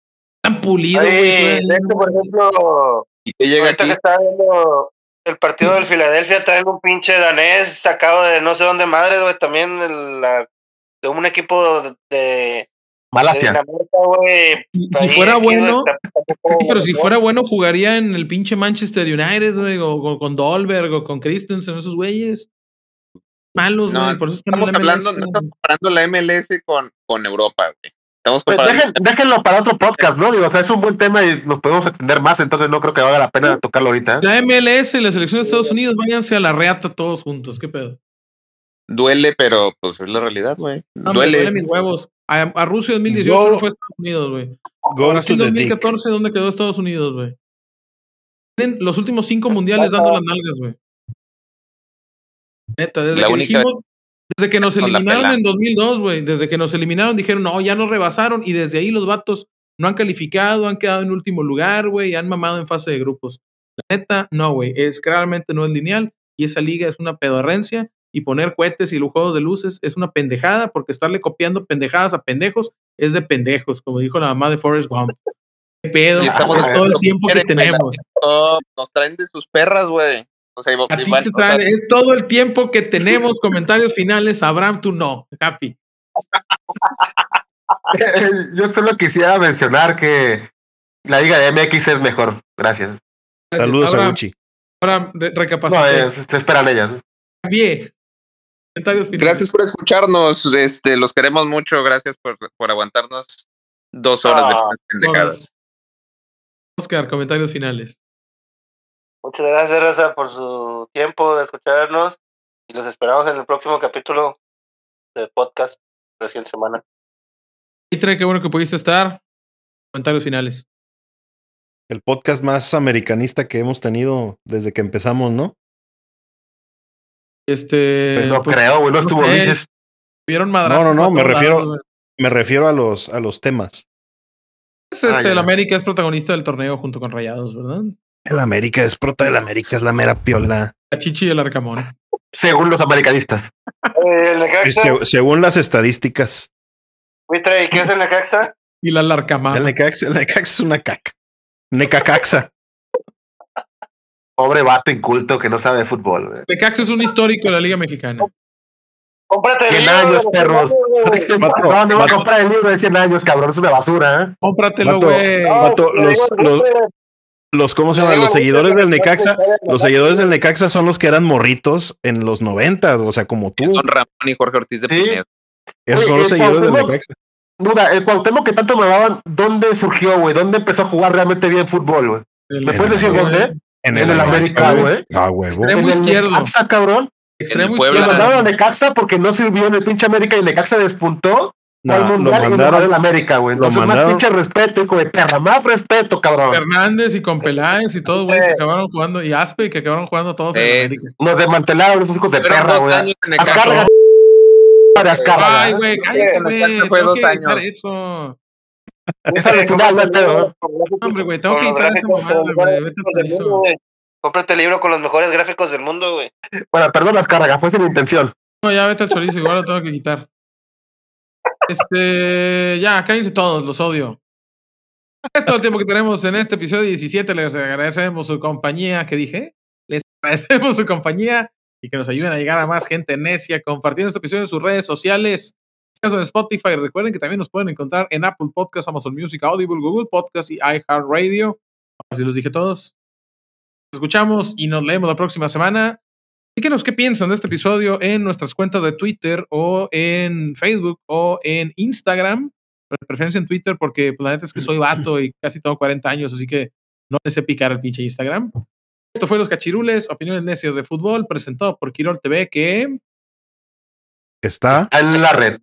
Tan pulido, güey. De hecho, por ejemplo, ¿Y que llega ahorita que estaba viendo el partido del Filadelfia, traen un pinche danés sacado de no sé dónde madre, güey. También la, de un equipo de, Malasia. Si fuera bueno, pero si fuera bueno, jugaría en el pinche Manchester United, güey, o, con Dolberg o con Christensen, esos güeyes. Malos, güey. por eso estamos hablando, no estamos comparando la MLS con, con Europa, güey. Estamos pues déjenlo para otro podcast, ¿no? Digo, o sea, es un buen tema y nos podemos extender más, entonces no creo que valga la pena tocarlo ahorita. La MLS y la selección de Estados Unidos, váyanse a la reata todos juntos, ¿qué pedo? Duele, pero pues es la realidad, güey. duele. duele mis huevos. A, Rusia 2018 fue Estados Unidos, güey. Brasil 2014, ¿dónde quedó Estados Unidos, güey? Tienen los últimos cinco mundiales dando las nalgas, güey. Neta, desde que dijimos, desde que nos eliminaron en 2002, güey, desde que nos eliminaron dijeron, no, ya nos rebasaron y desde ahí los vatos no han calificado, han quedado en último lugar, güey, han mamado en fase de grupos. La neta, no, güey, es claramente no es lineal y esa liga es una pedorrencia y poner cohetes y juegos de luces es una pendejada porque estarle copiando pendejadas a pendejos es de pendejos, como dijo la mamá de Forrest Gump. ¿Qué pedo? estamos todo el tiempo que tenemos. nos traen de sus perras, güey. O sea, es todo el tiempo que tenemos comentarios finales. Abraham, tú no. Happy. Yo solo quisiera mencionar que la Liga de MX es mejor. Gracias. Saludos a Gucci. Abraham, recapacita. No, eh, se esperan ellas. Bien. Comentarios finales. Gracias por escucharnos. Este, los queremos mucho. Gracias por, por aguantarnos dos horas de ah, pendejadas. Oscar, comentarios finales. Muchas gracias, Raza, por su tiempo de escucharnos y los esperamos en el próximo capítulo del podcast la siguiente semana. Y trae, qué bueno que pudiste estar. Comentarios finales. El podcast más americanista que hemos tenido desde que empezamos, ¿no? Este. Pues no pues, creo, güey, no estuvo Vieron No, no, no, me refiero, me refiero a los, a los temas. Pues, este, el América es protagonista del torneo junto con Rayados, ¿verdad? El América es prota del América, es la mera piola. La chichi y el arcamón. Según los americanistas. según las estadísticas. ¿y qué es el Necaxa? Y la larcamón. El Necaxa, el Necaxa es una caca. Necacaxa. Pobre vato inculto que no sabe de fútbol. Necaxa es un histórico de la Liga Mexicana. Cómprate el 100 años, perros. <laughs> No, no voy a comprar el libro de 100 años, cabrón. Es una basura, ¿eh? Cómpratelo, güey. los, los, los, ¿cómo se llaman? Los seguidores del Necaxa, los seguidores del Necaxa son los que eran morritos en los noventas, o sea, como tú. Son Ramón y Jorge Ortiz de ¿Sí? Esos son los seguidores del Necaxa. Duda, el Cuauhtémoc que tanto me daban, ¿dónde surgió, güey? ¿Dónde empezó a jugar realmente bien fútbol, güey? ¿Me puedes decir dónde? En, el, América, güey. Ah, huevo. Extremo izquierdo. Necaxa, cabrón. Extremo izquierdo. Mandaron a Necaxa porque no sirvió en el pinche América y Necaxa despuntó no, al mundial lo mandaron, en América, güey. Entonces, más pinche respeto, hijo de perra. Más respeto, cabrón. Fernández y con Peláez y todos, güey, que acabaron jugando. Y Aspe, que acabaron jugando todos en América. Nos desmantelaron esos hijos de perra, güey. Azcárraga. Ay, güey, cállate, güey. Fue dos años. Eso. Esa es final, güey. Hombre, güey, tengo que quitar esa mamada, güey. Cómprate el libro con los mejores gráficos del mundo, güey. Bueno, perdón, Azcárraga, fue sin intención. No, ya vete al chorizo, igual lo tengo que quitar. Este, ya, cállense todos, los odio. Es todo el tiempo que tenemos en este episodio 17. Les agradecemos su compañía, que dije. Les agradecemos su compañía y que nos ayuden a llegar a más gente necia compartiendo este episodio en sus redes sociales. En Spotify, recuerden que también nos pueden encontrar en Apple Podcasts, Amazon Music, Audible, Google Podcasts y iHeartRadio. Así los dije todos. Nos escuchamos y nos leemos la próxima semana. Díganos qué piensan de este episodio en nuestras cuentas de Twitter o en Facebook o en Instagram. Preferencia en Twitter porque pues, la neta es que soy vato y casi tengo 40 años, así que no sé picar el pinche Instagram. Esto fue Los Cachirules, opiniones necios de fútbol, presentado por Quirol TV, que está en la red.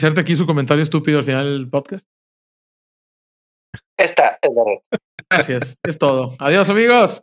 Inserte aquí su comentario estúpido al final del podcast. Está en la. Gracias, es todo. Adiós, amigos.